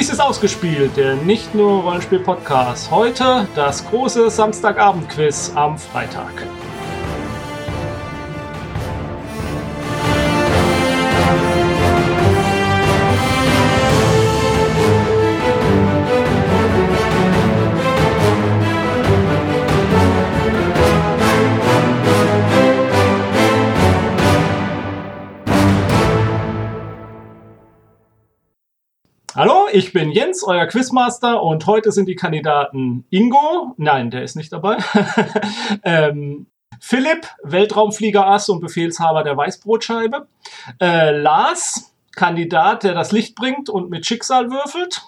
Dies ist ausgespielt, der nicht nur Rollenspiel-Podcast. Heute das große Samstagabend-Quiz am Freitag. Ich bin Jens, euer Quizmaster und heute sind die Kandidaten Ingo, nein, der ist nicht dabei, ähm, Philipp, Weltraumflieger Ass und Befehlshaber der Weißbrotscheibe, äh, Lars, Kandidat, der das Licht bringt und mit Schicksal würfelt,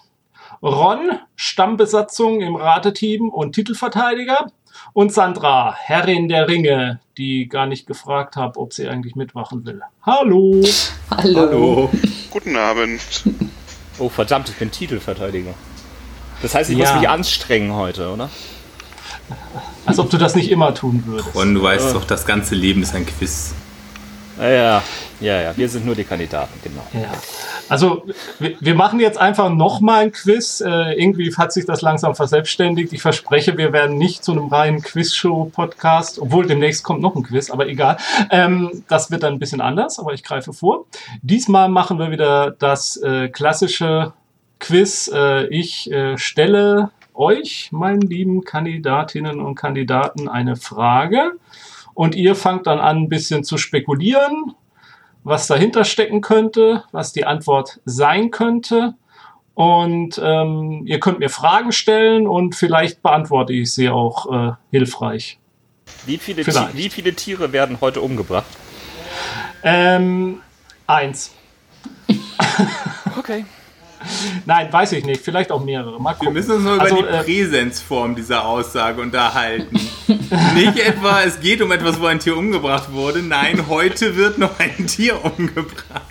Ron, Stammbesatzung im Rateteam und Titelverteidiger und Sandra, Herrin der Ringe, die gar nicht gefragt habe, ob sie eigentlich mitmachen will. Hallo. Hallo. Hallo. Guten Abend. Oh verdammt, ich bin Titelverteidiger. Das heißt, ich Ja. muss mich anstrengen heute, oder? Als ob du das nicht immer tun würdest. Und du weißt doch, das ganze Leben ist ein Quiz. Ja, ja, ja. Wir sind nur die Kandidaten, genau. Ja. Also, wir, wir machen jetzt einfach nochmal ein Quiz. Äh, irgendwie hat sich das langsam verselbstständigt. Ich verspreche, wir werden nicht zu einem reinen Quizshow-Podcast, obwohl demnächst kommt noch ein Quiz, aber egal. Ähm, das wird dann ein bisschen anders, aber ich greife vor. Diesmal machen wir wieder das äh, klassische Quiz. Äh, ich äh, stelle euch, meinen lieben Kandidatinnen und Kandidaten, eine Frage. Und ihr fangt dann an, ein bisschen zu spekulieren, was dahinter stecken könnte, was die Antwort sein könnte. Und ähm, ihr könnt mir Fragen stellen und vielleicht beantworte ich sie auch äh, hilfreich. Wie viele, wie viele Tiere werden heute umgebracht? Ähm, eins. Okay. Nein, weiß ich nicht. Vielleicht auch mehrere. Mal Wir gucken. müssen uns nur Also, über die äh, Präsenzform dieser Aussage unterhalten. Nicht etwa, es geht um etwas, wo ein Tier umgebracht wurde. Nein, heute wird noch ein Tier umgebracht.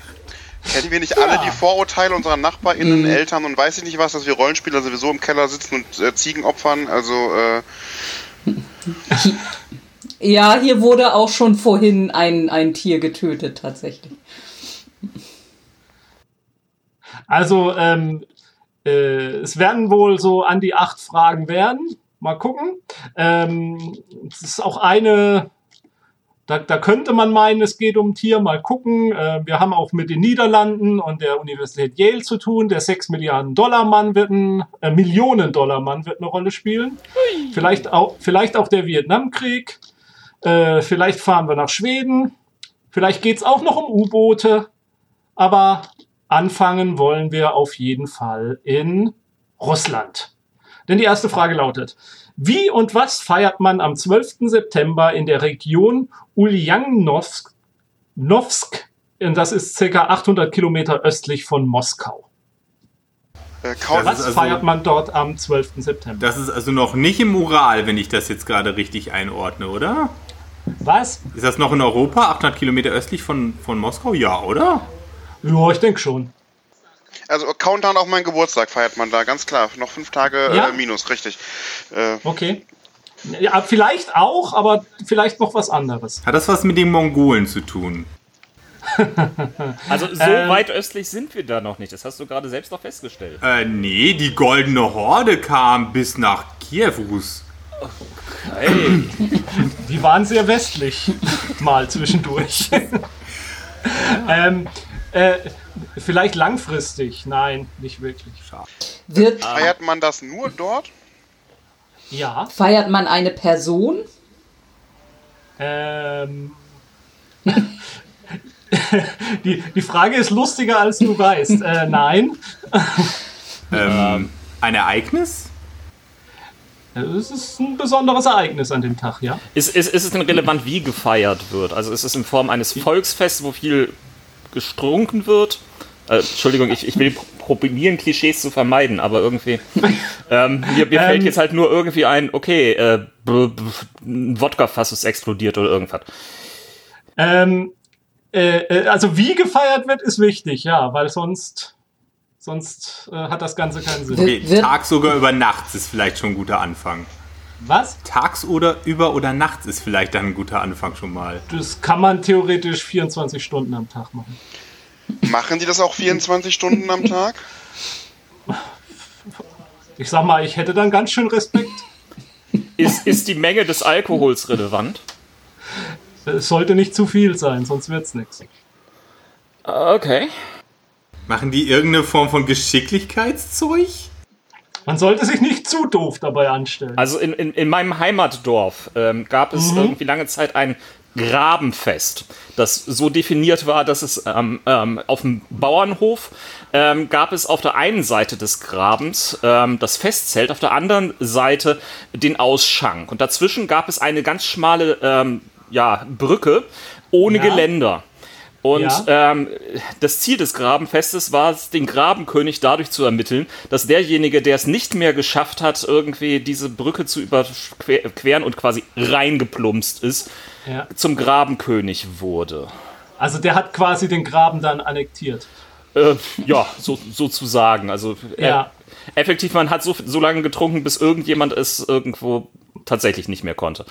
Kennen wir nicht alle die Vorurteile unserer NachbarInnen, Eltern und weiß ich nicht was, dass wir Rollenspieler sowieso im Keller sitzen und äh, Ziegen opfern? Also, äh, Ja, hier wurde auch schon vorhin ein, ein Tier getötet, tatsächlich. Also, ähm, äh, es werden wohl so an die acht Fragen werden. Mal gucken. Ähm, es ist auch eine, da, da könnte man meinen, es geht um Tier. Mal gucken. Äh, wir haben auch mit den Niederlanden und der Universität Yale zu tun. Der 6 Milliarden Dollar Mann wird ein, äh, Millionen Dollar Mann wird eine Rolle spielen. Vielleicht auch, vielleicht auch der Vietnamkrieg. Äh, vielleicht fahren wir nach Schweden. Vielleicht geht's auch noch um U-Boote. Aber anfangen wollen wir auf jeden Fall in Russland. Denn die erste Frage lautet, wie und was feiert man am 12. September in der Region Ulyanovsk, Novsk, und das ist circa 800 Kilometer östlich von Moskau? äh, Was also- feiert man dort am 12. September? Das ist also noch nicht im Ural, wenn ich das jetzt gerade richtig einordne, oder? Was? Ist das noch in Europa, 800 Kilometer östlich von, von Moskau? Ja, oder? Ja, ich denke schon. also Countdown auf meinen Geburtstag feiert man da, ganz klar. Noch fünf Tage Ja? äh, minus, richtig. Äh, Okay. Ja, vielleicht auch, aber vielleicht noch was anderes. Hat das was mit den Mongolen zu tun? Also so Ähm. weit östlich sind wir da noch nicht. Das hast du gerade selbst noch festgestellt. Äh, nee, die Goldene Horde kam bis nach Kiew. Rus. Hey, Die waren sehr westlich, mal zwischendurch. ähm, äh, vielleicht langfristig. Nein, nicht wirklich. Wird, feiert man das nur dort? Ja. feiert man eine Person? Ähm, die, die Frage ist lustiger, als du weißt. Äh, nein. Ähm, ein Ereignis? Es ist ein besonderes Ereignis an dem Tag, ja. ist, ist, ist es denn relevant, wie gefeiert wird? Also ist es in Form eines Volksfests, wo viel gestrunken wird? Äh, Entschuldigung, ich, ich will probieren, Klischees zu vermeiden, aber irgendwie. Ähm, mir mir fällt Ähm. jetzt halt nur irgendwie ein, okay, äh, ein Wodka-Fass ist explodiert oder irgendwas. Ähm, äh, äh, also wie gefeiert wird, ist wichtig, ja, weil sonst, sonst äh, hat das Ganze keinen Sinn. Okay, oder über nachts ist vielleicht schon ein guter Anfang. Was? Tags oder über oder nachts ist vielleicht dann ein guter Anfang schon mal. Das kann man theoretisch 24 Stunden am Tag machen. Machen die das auch 24 Stunden am Tag? Ich sag mal, ich hätte dann ganz schön Respekt. Ist, ist die Menge des Alkohols relevant? Es sollte nicht zu viel sein, sonst wird's nichts. Okay. Machen die irgendeine Form von Geschicklichkeitszeug? Man sollte sich nicht zu doof dabei anstellen. Also in, in, in meinem Heimatdorf ähm, gab es irgendwie lange Zeit ein Grabenfest, das so definiert war, dass es ähm, ähm, auf dem Bauernhof ähm, gab es auf der einen Seite des Grabens ähm, das Festzelt, auf der anderen Seite den Ausschank. Und dazwischen gab es eine ganz schmale ähm, ja, Brücke ohne Ja. Geländer. Und Ja. ähm, das Ziel des Grabenfestes war es, den Grabenkönig dadurch zu ermitteln, dass derjenige, der es nicht mehr geschafft hat, irgendwie diese Brücke zu überqueren und quasi reingeplumpst ist, ja. zum Grabenkönig wurde. Also der hat quasi den Graben dann annektiert. Äh, ja, so, sozusagen. Also äh, Ja. effektiv, man hat so, so lange getrunken, bis irgendjemand es irgendwo tatsächlich nicht mehr konnte.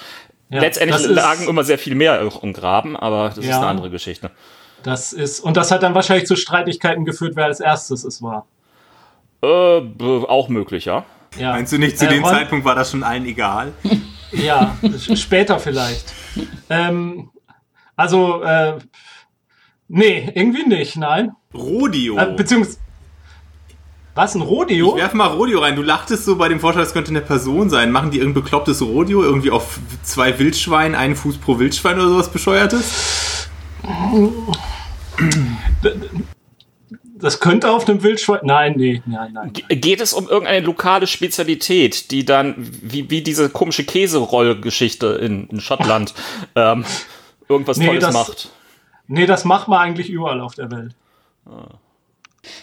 Ja, Letztendlich ist- lagen immer sehr viel mehr auch im Graben, aber das ist Ja. eine andere Geschichte. Das ist, und das hat dann wahrscheinlich zu Streitigkeiten geführt, wer als erstes es war. Äh, auch möglich, ja. Ja. Meinst du nicht, zu Äh, dem Ron- Zeitpunkt war das schon allen egal? Ja, später vielleicht. Ähm, also, äh, nee, irgendwie nicht, nein. Rodeo. Äh, beziehungsweise, was, ein Rodeo? Ich werf mal Rodeo rein. Du lachtest so bei dem Vorschlag, es könnte eine Person sein. Machen die irgendein beklopptes Rodeo? Irgendwie auf zwei Wildschweinen, einen Fuß pro Wildschwein oder sowas Bescheuertes? Das könnte auf einem Wildschwein. Nein, nee, nein, nein. Ge- Geht es um irgendeine lokale Spezialität, die dann, wie, wie diese komische Käseroll-Geschichte in, in Schottland, ähm, irgendwas Nee, Tolles das- macht? Nee, das macht man eigentlich überall auf der Welt.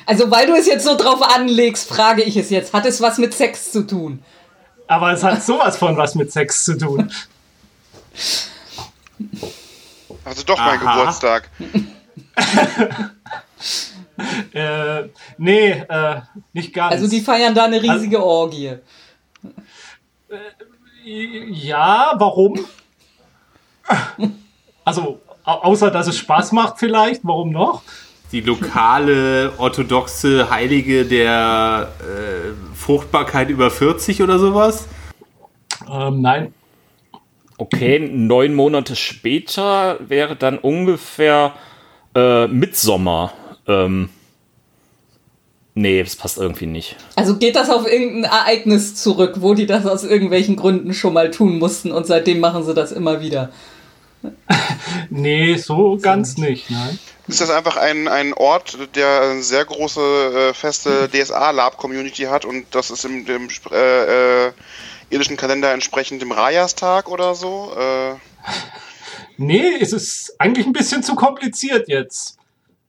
Also, weil du es jetzt so drauf anlegst, frage ich es jetzt. Hat es was mit Sex zu tun? Aber es hat sowas von was mit Sex zu tun. Also doch mein Aha. Geburtstag. Äh, nee, äh, nicht ganz. Also, die feiern da eine riesige Orgie. Ja, warum? Also, au- außer dass es Spaß macht vielleicht, warum noch? Die lokale orthodoxe Heilige der äh, Fruchtbarkeit über 40 oder sowas? Ähm, nein. Okay, neun Monate später wäre dann ungefähr äh, Mitsommer. Ähm, nee, das passt irgendwie nicht. Also geht das auf irgendein Ereignis zurück, wo die das aus irgendwelchen Gründen schon mal tun mussten und seitdem machen sie das immer wieder. Nee, so ganz nicht, nein. Ist das einfach ein, ein Ort, der eine sehr große, äh, feste DSA-Lab-Community hat und das ist im dem, äh, irdischen Kalender entsprechend dem Rajastag oder so? Äh, Nee, es ist eigentlich ein bisschen zu kompliziert jetzt.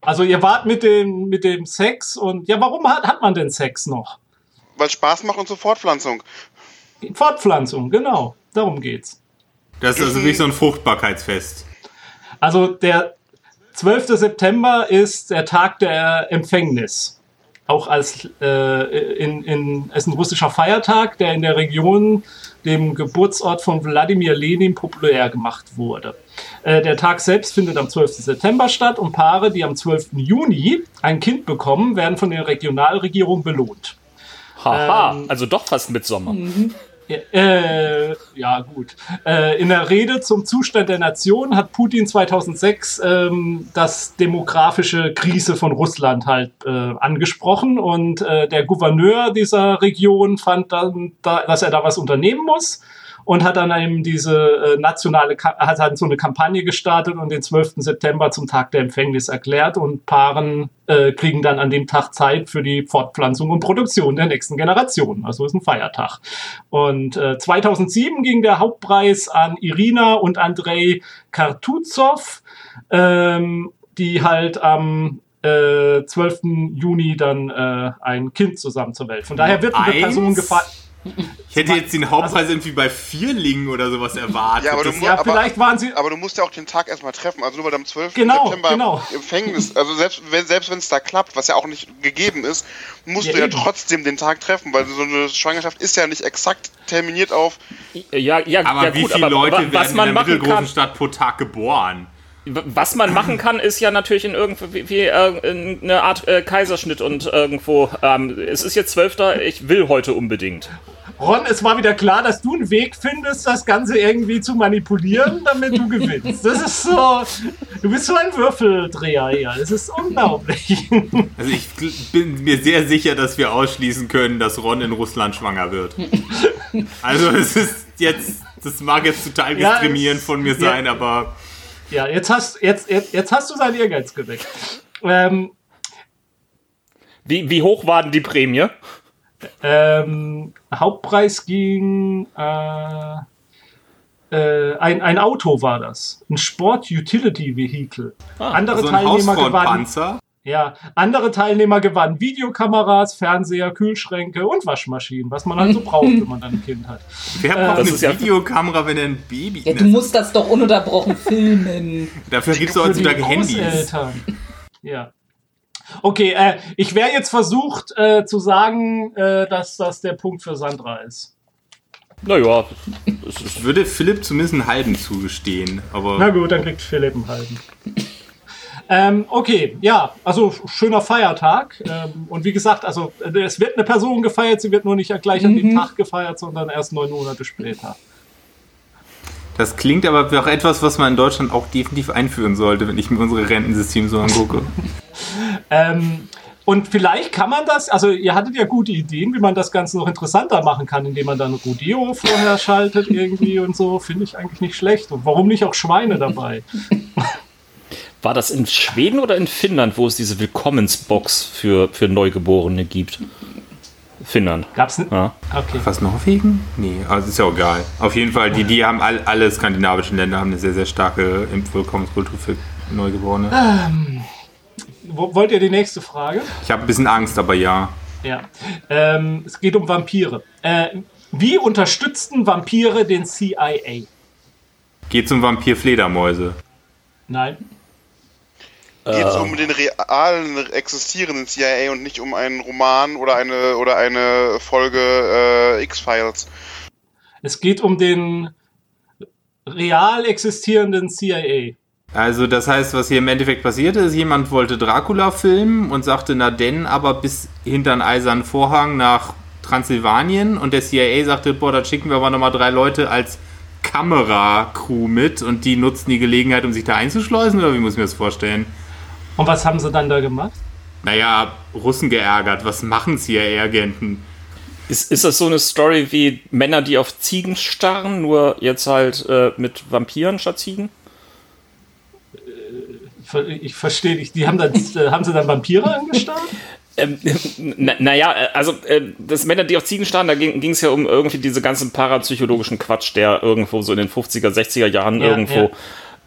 Also ihr wart mit dem, mit dem Sex und ja, warum hat, hat man denn Sex noch? weil Spaß macht und zur Fortpflanzung. Fortpflanzung, genau. Darum geht's. Das ist also wirklich so ein Fruchtbarkeitsfest. Also der 12. September ist der Tag der Empfängnis. Auch als äh, in, in, ist ein russischer Feiertag, der in der Region, dem Geburtsort von Wladimir Lenin, populär gemacht wurde. Äh, der Tag selbst findet am 12. September statt und Paare, die am 12. Juni ein Kind bekommen, werden von den Regionalregierungen belohnt. Haha, Ähm, also doch fast Mitsommer. Äh, ja, gut. Äh, in der Rede zum Zustand der Nation hat Putin 2006 ähm, das demografische Krise von Russland halt äh, angesprochen und äh, der Gouverneur dieser Region fand dann, da, dass er da was unternehmen muss und hat dann eben diese äh, nationale, hat dann so eine Kampagne gestartet und den 12. September zum Tag der Empfängnis erklärt und Paaren äh, kriegen dann an dem Tag Zeit für die Fortpflanzung und Produktion der nächsten Generation. Also ist ein Feiertag. Und äh, 2007 ging der Hauptpreis an Irina und Andrei Kartuzov, ähm, die halt am äh, 12. Juni dann äh, ein Kind zusammen zur Welt. Von daher wird eine? Person gefeiert. Ich hätte jetzt den Hauptpreis irgendwie bei Vierlingen oder sowas erwartet. Ja, aber du Das- Ja, aber- vielleicht waren sie. Aber du musst ja auch den Tag erstmal treffen. Also nur weil du am 12. Genau, September genau. Empfängnis, also selbst wenn selbst es da klappt, was ja auch nicht gegeben ist, musst Ja, du ja eben. trotzdem den Tag treffen, weil so eine Schwangerschaft ist ja nicht exakt terminiert auf. Ja, ja, aber ja wie gut, viele aber Leute werden was in man der mittelgroßen kann, Stadt pro Tag geboren? Was man machen kann, ist ja natürlich in irgendwie wie, äh, eine Art äh, Kaiserschnitt und irgendwo. Ähm, es ist jetzt Zwölfter, ich will heute unbedingt. Ron, es war wieder klar, dass du einen Weg findest, das Ganze irgendwie zu manipulieren, damit du gewinnst. Das ist so. Du bist so ein Würfeldreher hier. Das ist unglaublich. Also ich bin mir sehr sicher, dass wir ausschließen können, dass Ron in Russland schwanger wird. Also es ist jetzt, das mag jetzt total Ja, diskriminierend es- von mir ja. sein, aber Ja, jetzt hast, jetzt, jetzt, jetzt hast du seinen Ehrgeiz geweckt. Ähm, Wie, wie hoch war denn die Prämie? ähm, Hauptpreis ging. Äh, äh, ein, ein Auto war das. Ein Sport-Utility-Vehicle. andere so ein Teilnehmer gewannen. Ja, andere Teilnehmer gewannen Videokameras, Fernseher, Kühlschränke und Waschmaschinen, was man halt so braucht, wenn man dann ein Kind hat. Wer braucht Das eine Videokamera, wenn er ein Baby Ja, du musst das doch ununterbrochen filmen. Dafür gibt es heutzutage Handys. Großeltern. Ja. Okay, äh, ich wäre jetzt versucht äh, zu sagen, äh, dass das der Punkt für Sandra ist. Naja, Ich würde Philipp zumindest einen halben zugestehen, aber Na gut, dann kriegt Philipp einen halben. Ähm, okay, ja, also schöner Feiertag. Ähm, und wie gesagt, also äh, es wird eine Person gefeiert, sie wird nur nicht gleich an dem Tag gefeiert, sondern erst neun Monate später. das klingt aber auch etwas, was man in Deutschland auch definitiv einführen sollte, wenn ich mir unsere Rentensystem so angucke. Ähm, und vielleicht kann man das, also ihr hattet ja gute Ideen, wie man das Ganze noch interessanter machen kann, indem man dann Rodeo vorher schaltet irgendwie und so, finde ich eigentlich nicht schlecht. Und warum nicht auch Schweine dabei? war das in Schweden oder in Finnland, wo es diese Willkommensbox für, für Neugeborene gibt? Finnland. Gab's n- Ja. Okay. Was, Norwegen? Nee, also ist ja auch egal. Auf jeden Fall, die, die haben all, alle skandinavischen Länder haben eine sehr, sehr starke Impfwillkommenskultur für Neugeborene. Wo, wollt ihr die nächste Frage? Ich habe ein bisschen Angst, aber ja. Ja. Ähm, es geht um Vampire. Äh, wie unterstützten Vampire den CIA? Geht zum Vampir Fledermäuse. Nein. Geht es um den realen existierenden CIA und nicht um einen Roman oder eine oder eine Folge äh, X-Files. Es geht um den real existierenden CIA. Also das heißt, was hier im Endeffekt passierte, ist, jemand wollte Dracula filmen und sagte, na denn, aber bis hinter einen eisernen Vorhang nach Transsilvanien und der CIA sagte, boah, da schicken wir aber nochmal drei Leute als Kameracrew mit und die nutzten die Gelegenheit, um sich da einzuschleusen oder wie muss ich mir das vorstellen? Und was haben sie dann da gemacht? Naja, Russen geärgert, was machen CIA-Agenten? Ist, ist das so eine Story wie Männer, die auf Ziegen starren, nur jetzt halt äh, mit Vampiren statt Ziegen? Ver- Ich verstehe nicht. Die haben, dann, äh, haben sie dann Vampire angestarrt? Ähm, na, naja, äh, also äh, das Männer, die auf Ziegen starren, da ging es ja um irgendwie diese ganzen parapsychologischen Quatsch, der irgendwo so in den 50er, 60er Jahren Ja, irgendwo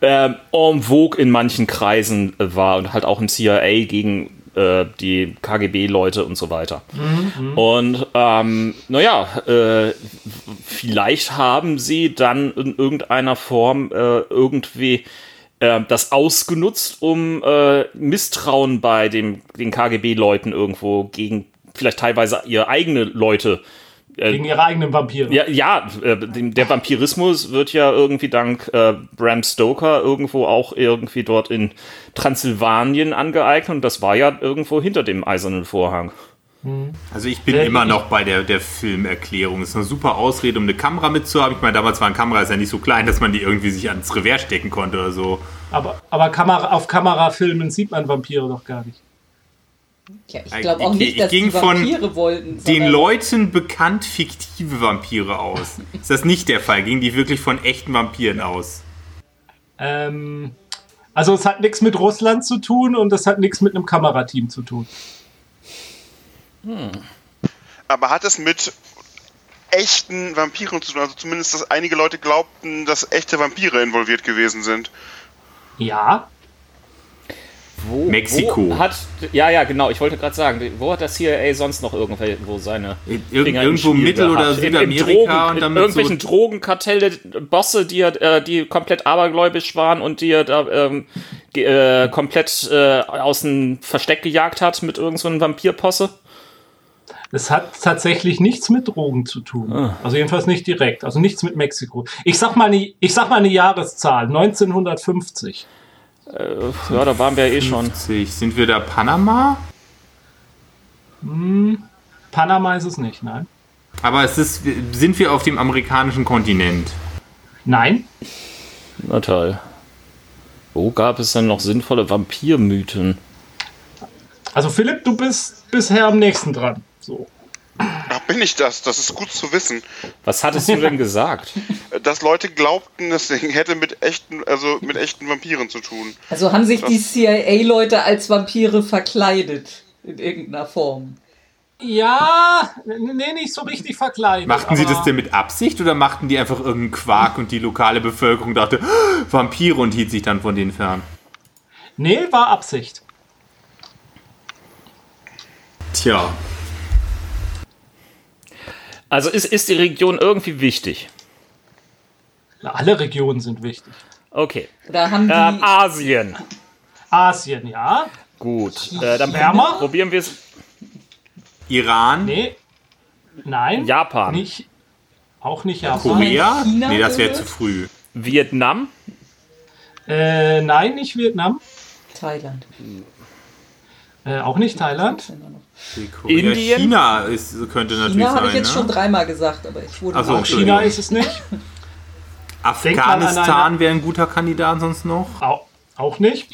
ähm, en vogue in manchen Kreisen äh, war und halt auch im CIA gegen äh, die KGB-Leute und so weiter. Und ähm, naja, äh, vielleicht haben sie dann in irgendeiner Form äh, irgendwie äh, das ausgenutzt, um äh, Misstrauen bei dem, den KGB-Leuten irgendwo gegen vielleicht teilweise ihre eigene Leute. Äh, Gegen ihre eigenen Vampire. ja, ja äh, der Vampirismus wird ja irgendwie dank äh, Bram Stoker irgendwo auch irgendwie dort in Transsilvanien angeeignet und das war ja irgendwo hinter dem eisernen Vorhang. Also ich bin Äh, immer noch bei der, der Filmerklärung. Ist eine super Ausrede, um eine Kamera mitzuhaben. Ich meine, damals waren Kameras ja nicht so klein, dass man die irgendwie sich ans Revers stecken konnte oder so. Aber, aber Kamera, auf Kamerafilmen sieht man Vampire doch gar nicht. Ja, ich Ich- glaube auch ich- nicht, ich dass ging die von Vampire wollten. Den Leuten bekannt fiktive Vampire aus. Ist das nicht der Fall? Gingen die wirklich von echten Vampiren aus? Ähm, also es hat nichts mit Russland zu tun und es hat nichts mit einem Kamerateam zu tun. Aber hat es mit echten Vampiren zu tun? Also zumindest, dass einige Leute glaubten, dass echte Vampire involviert gewesen sind. Ja, Wo, Mexiko. Wo hat, ja, ja, genau, ich wollte gerade sagen, wo hat das CIA sonst noch irgendwo seine Ir Finger im irgendwo Spiel Mittel- oder gehabt? Im- im Südamerika Drogen, und damit irgendwelchen so- Drogenkartelle, Bosse, die, äh, die komplett abergläubisch waren und die er da ähm, äh, komplett äh, aus dem Versteck gejagt hat mit irgendeinem so einem Vampirposse. es hat tatsächlich nichts mit Drogen zu tun. Also jedenfalls nicht direkt. Also nichts mit Mexiko. Ich sag mal eine, ich sag mal eine Jahreszahl. 1950. Äh, ja, da waren wir ja eh schon. 50. Sind wir da Panama? Panama ist es nicht, nein. Aber es ist, sind wir auf dem amerikanischen Kontinent? Nein. Na toll. Wo gab es denn noch sinnvolle Vampirmythen? Also Philipp, du bist bisher am nächsten dran. So. Bin ich das? Das ist gut zu wissen. Was hattest du denn gesagt? Dass Leute glaubten, es hätte mit echten, also mit echten Vampiren zu tun. Also haben sich die CIA-Leute als Vampire verkleidet. In irgendeiner Form. Ja, nee, nicht so richtig verkleidet. Machten sie das denn mit Absicht oder machten die einfach irgendeinen Quark und die lokale Bevölkerung dachte, "Ah, Vampire und hielt sich dann von denen fern? Nee, war Absicht. Tja, Also ist, ist die Region irgendwie wichtig? Na, alle Regionen sind wichtig. Okay. Oder haben die. Ähm, Asien. Asien, ja. Gut. Äh, dann Wärmer? probieren wir es. Iran, Nee. Nein. Japan. Nicht. Auch nicht Japan. Korea? China Nee, das wäre zu früh. Vietnam. Äh, nein, nicht Vietnam. Thailand. Äh, auch nicht Thailand. Indien? China ist, könnte natürlich China habe sein. ich jetzt ne? schon dreimal gesagt, aber ich wurde Ach so, Auch. China ist es nicht. Afghanistan wäre ein guter Kandidat sonst noch. Auch, auch nicht.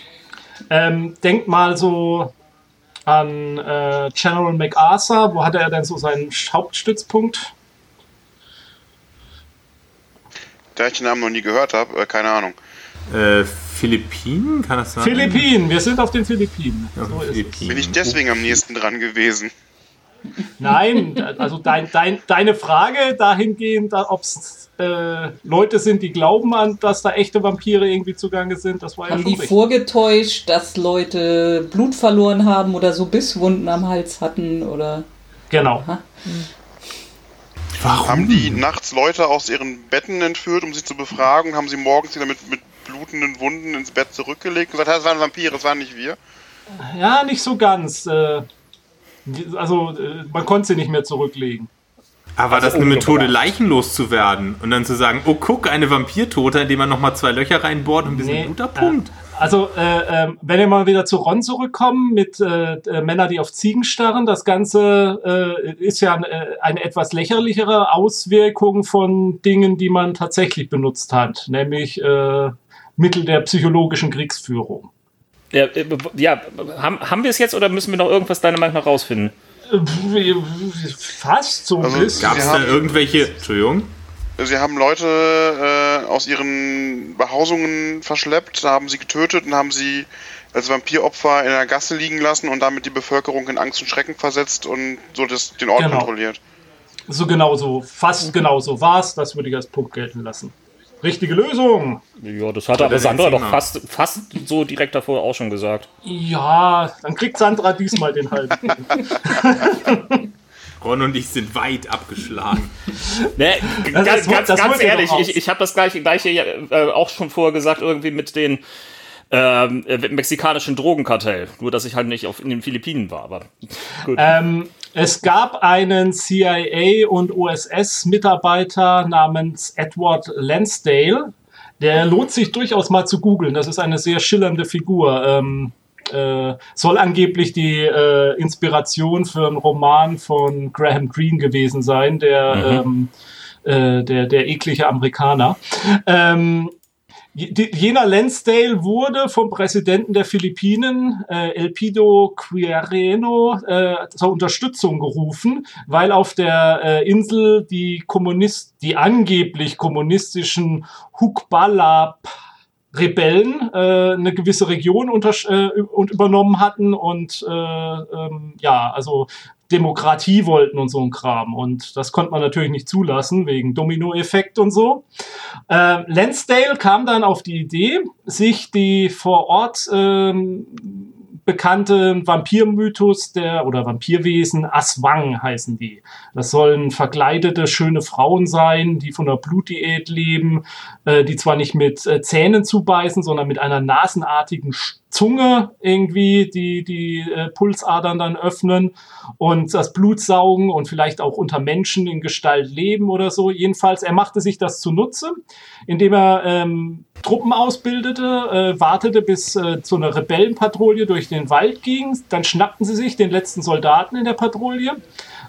Ähm, denk mal so an äh, General MacArthur. Wo hatte er denn so seinen Hauptstützpunkt? Da ich den Namen noch nie gehört habe, äh, keine Ahnung. Äh, Philippinen, kann das sein? Philippinen. Wir sind auf den Philippinen. Ja, So ist es. Philippinen. Bin ich deswegen am nächsten dran gewesen? Nein, also dein, dein, deine Frage dahingehend, ob es äh, Leute sind, die glauben an, dass da echte Vampire irgendwie zugange sind, das war ja Haben schon die richtig. vorgetäuscht, dass Leute Blut verloren haben oder so Bisswunden am Hals hatten oder. Genau. Warum? Haben die nachts Leute aus ihren Betten entführt, um sie zu befragen? Haben sie morgens wieder mit, mit blutenden Wunden ins Bett zurückgelegt und gesagt, das waren Vampire, das waren nicht wir? Ja, nicht so ganz. Äh, also äh, man konnte sie nicht mehr zurücklegen. Aber war das Also eine Methode, leichenlos zu werden? Und dann zu sagen, oh guck, eine Vampirtote, indem man nochmal zwei Löcher reinbohrt und ein bisschen Nee, Blut abpumpt? Also, äh, ähm, wenn wir mal wieder zu Ron zurückkommen mit äh, äh, Männer, die auf Ziegen starren, das Ganze äh, ist ja eine, eine etwas lächerlichere Auswirkung von Dingen, die man tatsächlich benutzt hat, nämlich äh, Mittel der psychologischen Kriegsführung. Ja, äh, ja haben, haben wir es jetzt oder müssen wir noch irgendwas deiner Meinung nach rausfinden? Äh, Fast so ein Also, bisschen. Gab es da irgendwelche, Entschuldigung, Sie haben Leute äh, aus ihren Behausungen verschleppt, haben sie getötet und haben sie als Vampiropfer in der Gasse liegen lassen und damit die Bevölkerung in Angst und Schrecken versetzt und so das, den Ort Genau. kontrolliert. So genau so, fast genau so war es, das würde ich als Punkt gelten lassen. Richtige Lösung. Ja, das hat aber Sandra doch fast, fast so direkt davor auch schon gesagt. Ja, dann kriegt Sandra diesmal den halben. Ron und ich sind weit abgeschlagen. Ne, Das- ganz, das- ganz, das ganz ehrlich, ich, ich habe das gleiche, gleiche äh, auch schon vorher gesagt, irgendwie mit den ähm, äh, mexikanischen Drogenkartell. Nur, dass ich halt nicht auf, in den Philippinen war, aber gut. Ähm, es gab einen CIA- und OSS-Mitarbeiter namens Edward Lansdale. Der lohnt sich durchaus mal zu googeln. Das ist eine sehr schillernde Figur. Ähm, äh, soll angeblich die äh, Inspiration für einen Roman von Graham Greene gewesen sein, der, ähm, äh, der, der eklige Amerikaner. Ähm, Jener Lansdale wurde vom Präsidenten der Philippinen, äh, Elpido Quireno, äh, zur Unterstützung gerufen, weil auf der äh, Insel die Kommunist, die angeblich kommunistischen Hukbalab Rebellen äh, eine gewisse Region unter, äh, und übernommen hatten und äh, ähm, ja, also Demokratie wollten und so ein Kram. Und das konnte man natürlich nicht zulassen, wegen Dominoeffekt und so. Äh, Lansdale kam dann auf die Idee, sich die vor Ort ähm, bekannte Vampirmythos der oder Vampirwesen Aswang heißen die. Das sollen verkleidete schöne Frauen sein, die von der Blutdiät leben, äh, die zwar nicht mit äh, Zähnen zubeißen, sondern mit einer nasenartigen Sch- Zunge irgendwie die, die äh, Pulsadern dann öffnen und das Blut saugen und vielleicht auch unter Menschen in Gestalt leben oder so. Jedenfalls, er machte sich das zunutze, indem er ähm, Truppen ausbildete, äh, wartete bis äh, zu einer Rebellenpatrouille durch den Wald ging. Dann schnappten sie sich den letzten Soldaten in der Patrouille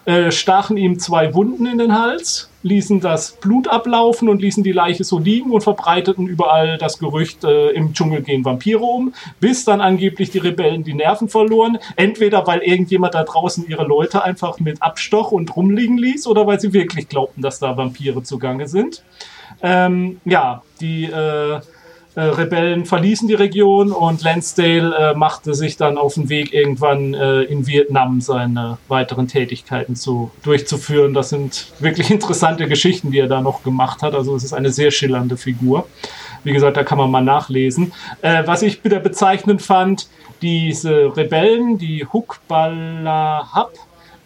äh, stachen ihm zwei Wunden in den Hals, ließen das Blut ablaufen und ließen die Leiche so liegen und verbreiteten überall das Gerücht, äh, im Dschungel gehen Vampire um, bis dann angeblich die Rebellen die Nerven verloren. Entweder weil irgendjemand da draußen ihre Leute einfach mit Abstoch und rumliegen ließ oder weil sie wirklich glaubten, dass da Vampire zugange sind. Ähm, ja, die äh, äh, Rebellen verließen die Region und Lansdale äh, machte sich dann auf den Weg, irgendwann äh, in Vietnam seine weiteren Tätigkeiten zu, durchzuführen. Das sind wirklich interessante Geschichten, die er da noch gemacht hat. Also es ist eine sehr schillernde Figur. Wie gesagt, da kann man mal nachlesen. Äh, was ich wieder bezeichnend fand, diese Rebellen, die Hukbalahab,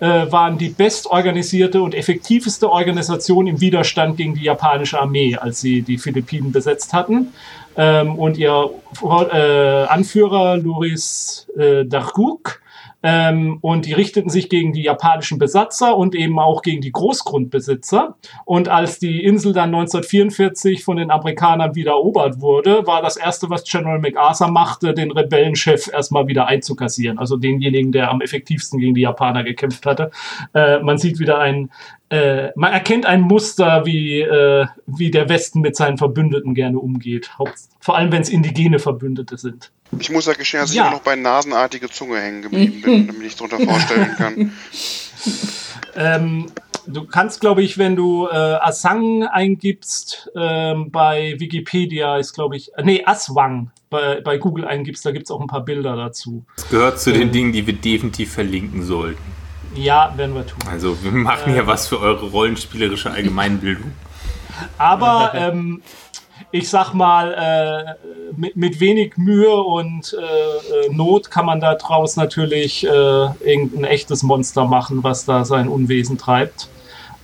äh, waren die bestorganisierte und effektivste Organisation im Widerstand gegen die japanische Armee, als sie die Philippinen besetzt hatten. Ähm, und ihr äh, Anführer Luris äh, Darguk ähm, und die richteten sich gegen die japanischen Besatzer und eben auch gegen die Großgrundbesitzer. Und als die Insel dann 1944 von den Amerikanern wieder erobert wurde, war das erste, was General MacArthur machte, den Rebellenchef erstmal wieder einzukassieren. Also denjenigen, der am effektivsten gegen die Japaner gekämpft hatte. Äh, man sieht wieder ein, äh, man erkennt ein Muster, wie, äh, wie der Westen mit seinen Verbündeten gerne umgeht. Haupt, vor allem, wenn es indigene Verbündete sind. Ich muss ja gestehen, dass Ja. ich immer noch bei nasenartige Zunge hängen geblieben bin, damit ich es darunter vorstellen kann. Ähm, du kannst, glaube ich, wenn du äh, Asang eingibst ähm, bei Wikipedia, ist, glaube ich, äh, nee, Aswang bei, bei Google eingibst, da gibt es auch ein paar Bilder dazu. Das gehört zu den Dingen, die wir definitiv verlinken sollten. Ja, werden wir tun. Also wir machen ja was für eure rollenspielerische Allgemeinbildung. Aber ähm, ich sag mal, äh, mit, mit wenig Mühe und äh, äh, Not kann man da draus natürlich äh, irgendein echtes Monster machen, was da sein Unwesen treibt.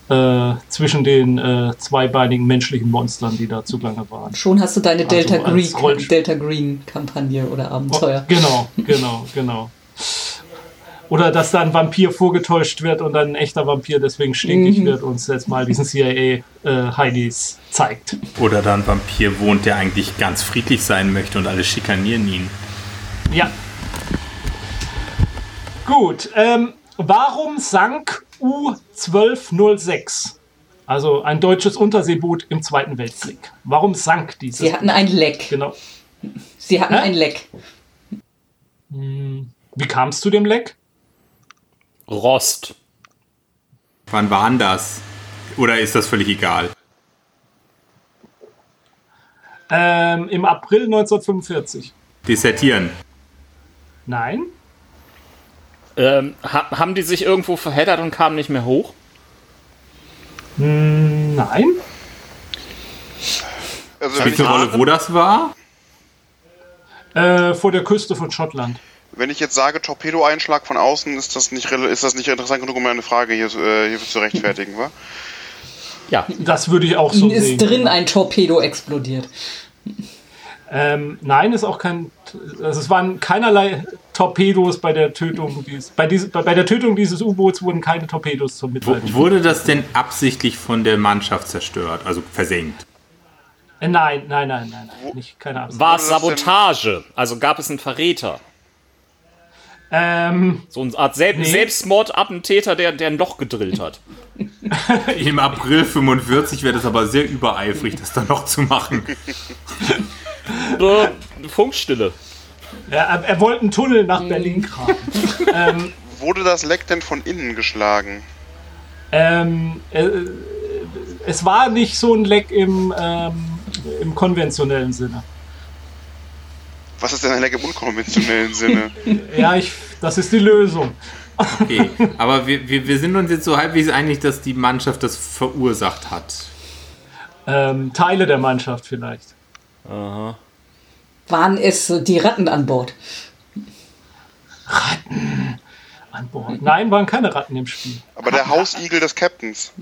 Äh, zwischen den äh, zweibeinigen menschlichen Monstern, die da zugange waren. Schon hast du deine Also Delta, als Green, Delta Green Kampagne oder Abenteuer. Genau, genau, genau. Oder dass da ein Vampir vorgetäuscht wird und dann ein echter Vampir deswegen stinkig Mhm. wird und uns jetzt mal diesen CIA-Heinis zeigt. Oder da ein Vampir wohnt, der eigentlich ganz friedlich sein möchte und alle schikanieren ihn. Ja. Gut, ähm, warum sank U-1206? Also ein deutsches Unterseeboot im Zweiten Weltkrieg. Warum sank dieses? Sie hatten ein Leck. genau. Sie hatten Hä? ein Leck. Wie kam es zu dem Leck? Rost. Wann war denn das? Oder ist das völlig egal? Ähm, Im April 1945. Desertieren. Nein? Ähm, ha haben die sich irgendwo verheddert und kamen nicht mehr hoch? Hm, Nein? Also Spielt eine Rolle, wo das war? Äh, vor der Küste von Schottland. Wenn ich jetzt sage Torpedoeinschlag von außen, ist das nicht, ist das nicht interessant genug, um eine Frage hier, äh, hier zu rechtfertigen, wa? Ja. Das würde ich auch so ist sehen. drin ein Torpedo explodiert. Ähm, nein, ist auch kein. Also es waren keinerlei Torpedos bei der Tötung dieses. Bei, diese, bei der Tötung dieses U-Boots wurden keine Torpedos zum Mitleid. wurde das denn absichtlich von der Mannschaft zerstört? Also versenkt? Äh, nein, nein, nein, nein, nein. Nicht, keine Absicht. War es Sabotage? Also gab es einen Verräter? Ähm, So eine Art Sel Nee. Selbstmordattentäter, der, der ein Loch gedrillt hat. Im April 45 wäre das aber sehr übereifrig, das dann noch zu machen. Äh, Funkstille. er, er wollte einen Tunnel nach Berlin graben. ähm, Wurde das Leck denn von innen geschlagen? ähm, äh, es war nicht so ein Leck im, ähm, im konventionellen Sinne. Was ist denn ein Leck im unkonventionellen Sinne? Ja, ich, das ist die Lösung. Okay, aber wir, wir, wir sind uns jetzt so halbwegs einig, dass die Mannschaft das verursacht hat. Ähm, Teile der Mannschaft vielleicht. Waren es die Ratten an Bord? An Bord. Nein, waren keine Ratten im Spiel. Aber der Hausigel des Captains.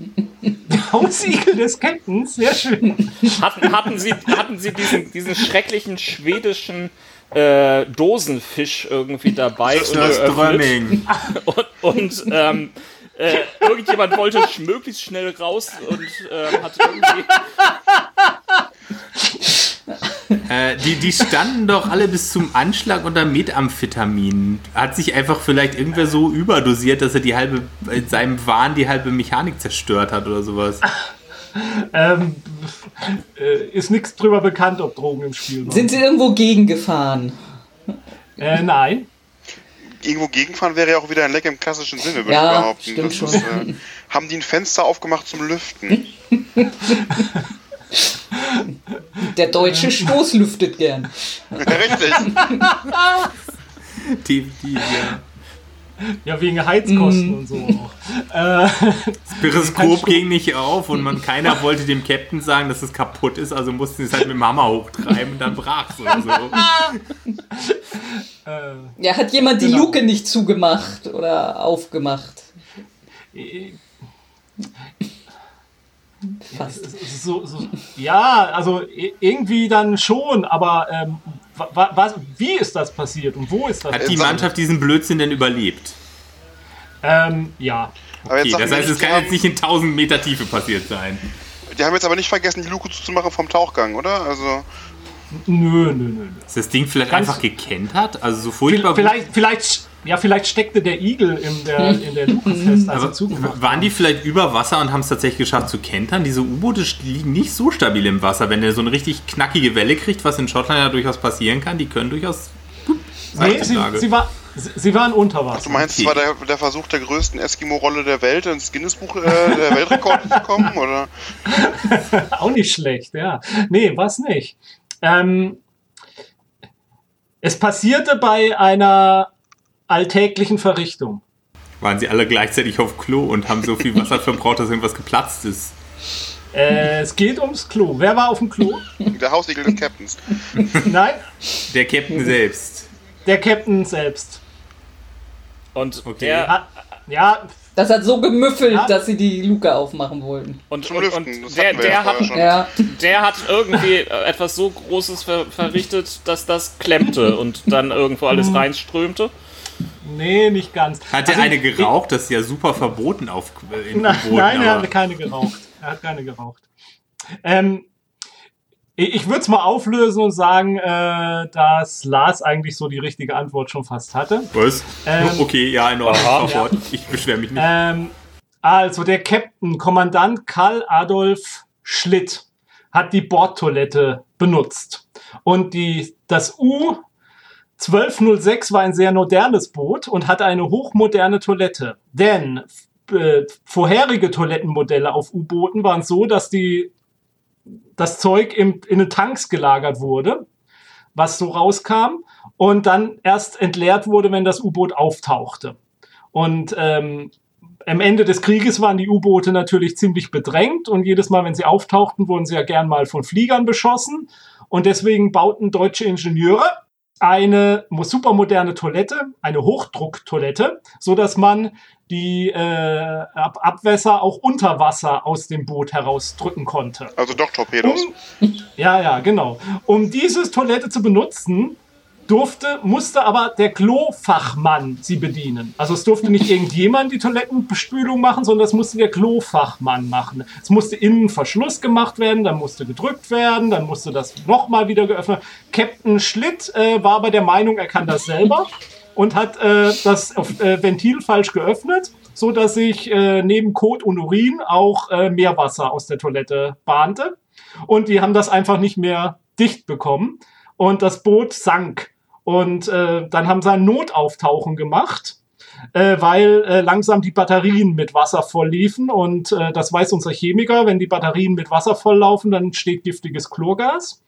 Hausigel des Captains, sehr schön. Hatten, hatten, sie, hatten sie diesen, diesen schrecklichen schwedischen äh, Dosenfisch irgendwie dabei und geöffnet. Strömming. Und, und ähm, äh, irgendjemand wollte möglichst schnell raus und ähm, hat irgendwie. Äh, die, die standen doch alle bis zum Anschlag unter Methamphetamin. Hat sich einfach vielleicht irgendwer so überdosiert, dass er die halbe, in seinem Wahn die halbe Mechanik zerstört hat oder sowas. Ähm, äh, ist nichts drüber bekannt, ob Drogen im Spiel waren. Sind sie irgendwo gegengefahren? Äh, nein. Irgendwo gegenfahren wäre ja auch wieder ein Leck im klassischen Sinne, würde Ja, ich behaupten. stimmt Das schon. Ist, äh, haben die ein Fenster aufgemacht zum Lüften? Der Deutsche Stoß gern. ja, richtig. Definitiv, ja. Ja, wegen Heizkosten und so auch. Äh, Das Periskop ging nicht auf und man, keiner wollte dem Captain sagen, dass es kaputt ist, also mussten sie es halt mit dem Hammer hochtreiben und dann brach es oder so. äh, Ja, hat jemand die Genau. Luke nicht zugemacht oder aufgemacht? Fast. so, so, ja, also i- irgendwie dann schon, aber ähm, wa, wa, wie ist das passiert und wo ist das? Hat die Mannschaft diesen Blödsinn denn überlebt? Ähm, ja. Okay, das heißt, es kann jetzt nicht in 1000 Meter Tiefe passiert sein. die haben jetzt aber nicht vergessen, die Luke zuzumachen vom Tauchgang, oder? Also, Nö, nö, nö. nö. Ist das Ding vielleicht Ganz- einfach gekentert? Also so furchtbar. Vielleicht, vielleicht, ja, vielleicht steckte der Igel in der, in der Luke fest, als Aber er zugemacht waren die vielleicht über Wasser und haben es tatsächlich geschafft zu kentern? Diese U-Boote liegen nicht so stabil im Wasser. Wenn der so eine richtig knackige Welle kriegt, was in Schottland ja durchaus passieren kann, die können durchaus. Nee, sie, sie, war, sie, sie waren unter Wasser. du meinst, es Okay. war der, der Versuch der größten Eskimo-Rolle der Welt, ins Guinness-Buch äh, der Weltrekorde zu kommen, oder? Auch nicht schlecht, ja. Nee, was nicht. Ähm, es passierte bei einer alltäglichen Verrichtung. Waren sie alle gleichzeitig auf Klo und haben so viel Wasser verbraucht, dass irgendwas geplatzt ist. Äh, es geht ums Klo. Wer war auf dem Klo? Der Hausigel des Captains. Nein, Der Captain selbst. der Captain selbst. Und Okay. der Ah, ja, Das hat so gemüffelt, Ja. dass sie die Luke aufmachen wollten. und, und, und der, der, hat. Ja, der hat irgendwie äh, etwas so Großes ver verrichtet, dass das klemmte und dann irgendwo alles reinströmte. Nee, nicht ganz. Hat er Also, eine geraucht? Das ist ja super verboten auf äh, in Nein, U-Booten, nein er hat keine geraucht. Er hat keine geraucht. Ähm, ich ich würde es mal auflösen und sagen, äh, dass Lars eigentlich so die richtige Antwort schon fast hatte. Was? Ähm, okay, ja, in Ordnung. Fort. Ich beschwere mich nicht. Ähm, also der Captain, Kommandant Karl Adolf Schlitt, hat die Bordtoilette benutzt. Und die, das U 1206 war ein sehr modernes Boot und hatte eine hochmoderne Toilette. Denn äh, vorherige Toilettenmodelle auf U-Booten waren so, dass die, das Zeug im, in den Tanks gelagert wurde, was so rauskam, und dann erst entleert wurde, wenn das U-Boot auftauchte. Und ähm, am Ende des Krieges waren die U-Boote natürlich ziemlich bedrängt und jedes Mal, wenn sie auftauchten, wurden sie ja gern mal von Fliegern beschossen. Und deswegen bauten deutsche Ingenieure eine mo- supermoderne Toilette, eine Hochdrucktoilette, so dass man die äh, Ab Abwässer auch unter Wasser aus dem Boot herausdrücken konnte. Also doch Torpedos. Um, ja, ja, genau. Um diese Toilette zu benutzen, durfte, musste aber der Klofachmann sie bedienen. Also es durfte nicht irgendjemand die Toilettenbespülung machen, sondern das musste der Klofachmann machen. Es musste innen Verschluss gemacht werden, dann musste gedrückt werden, dann musste das nochmal wieder geöffnet. Captain Schlitt äh, war aber der Meinung, er kann das selber und hat äh, das äh, Ventil falsch geöffnet, so dass sich äh, neben Kot und Urin auch äh, Meerwasser aus der Toilette bahnte. Und die haben das einfach nicht mehr dicht bekommen. Und das Boot sank. Und äh, dann haben sie ein Notauftauchen gemacht, äh, weil äh, langsam die Batterien mit Wasser voll liefen. Und äh, das weiß unser Chemiker, wenn die Batterien mit Wasser volllaufen, dann entsteht giftiges Chlorgas.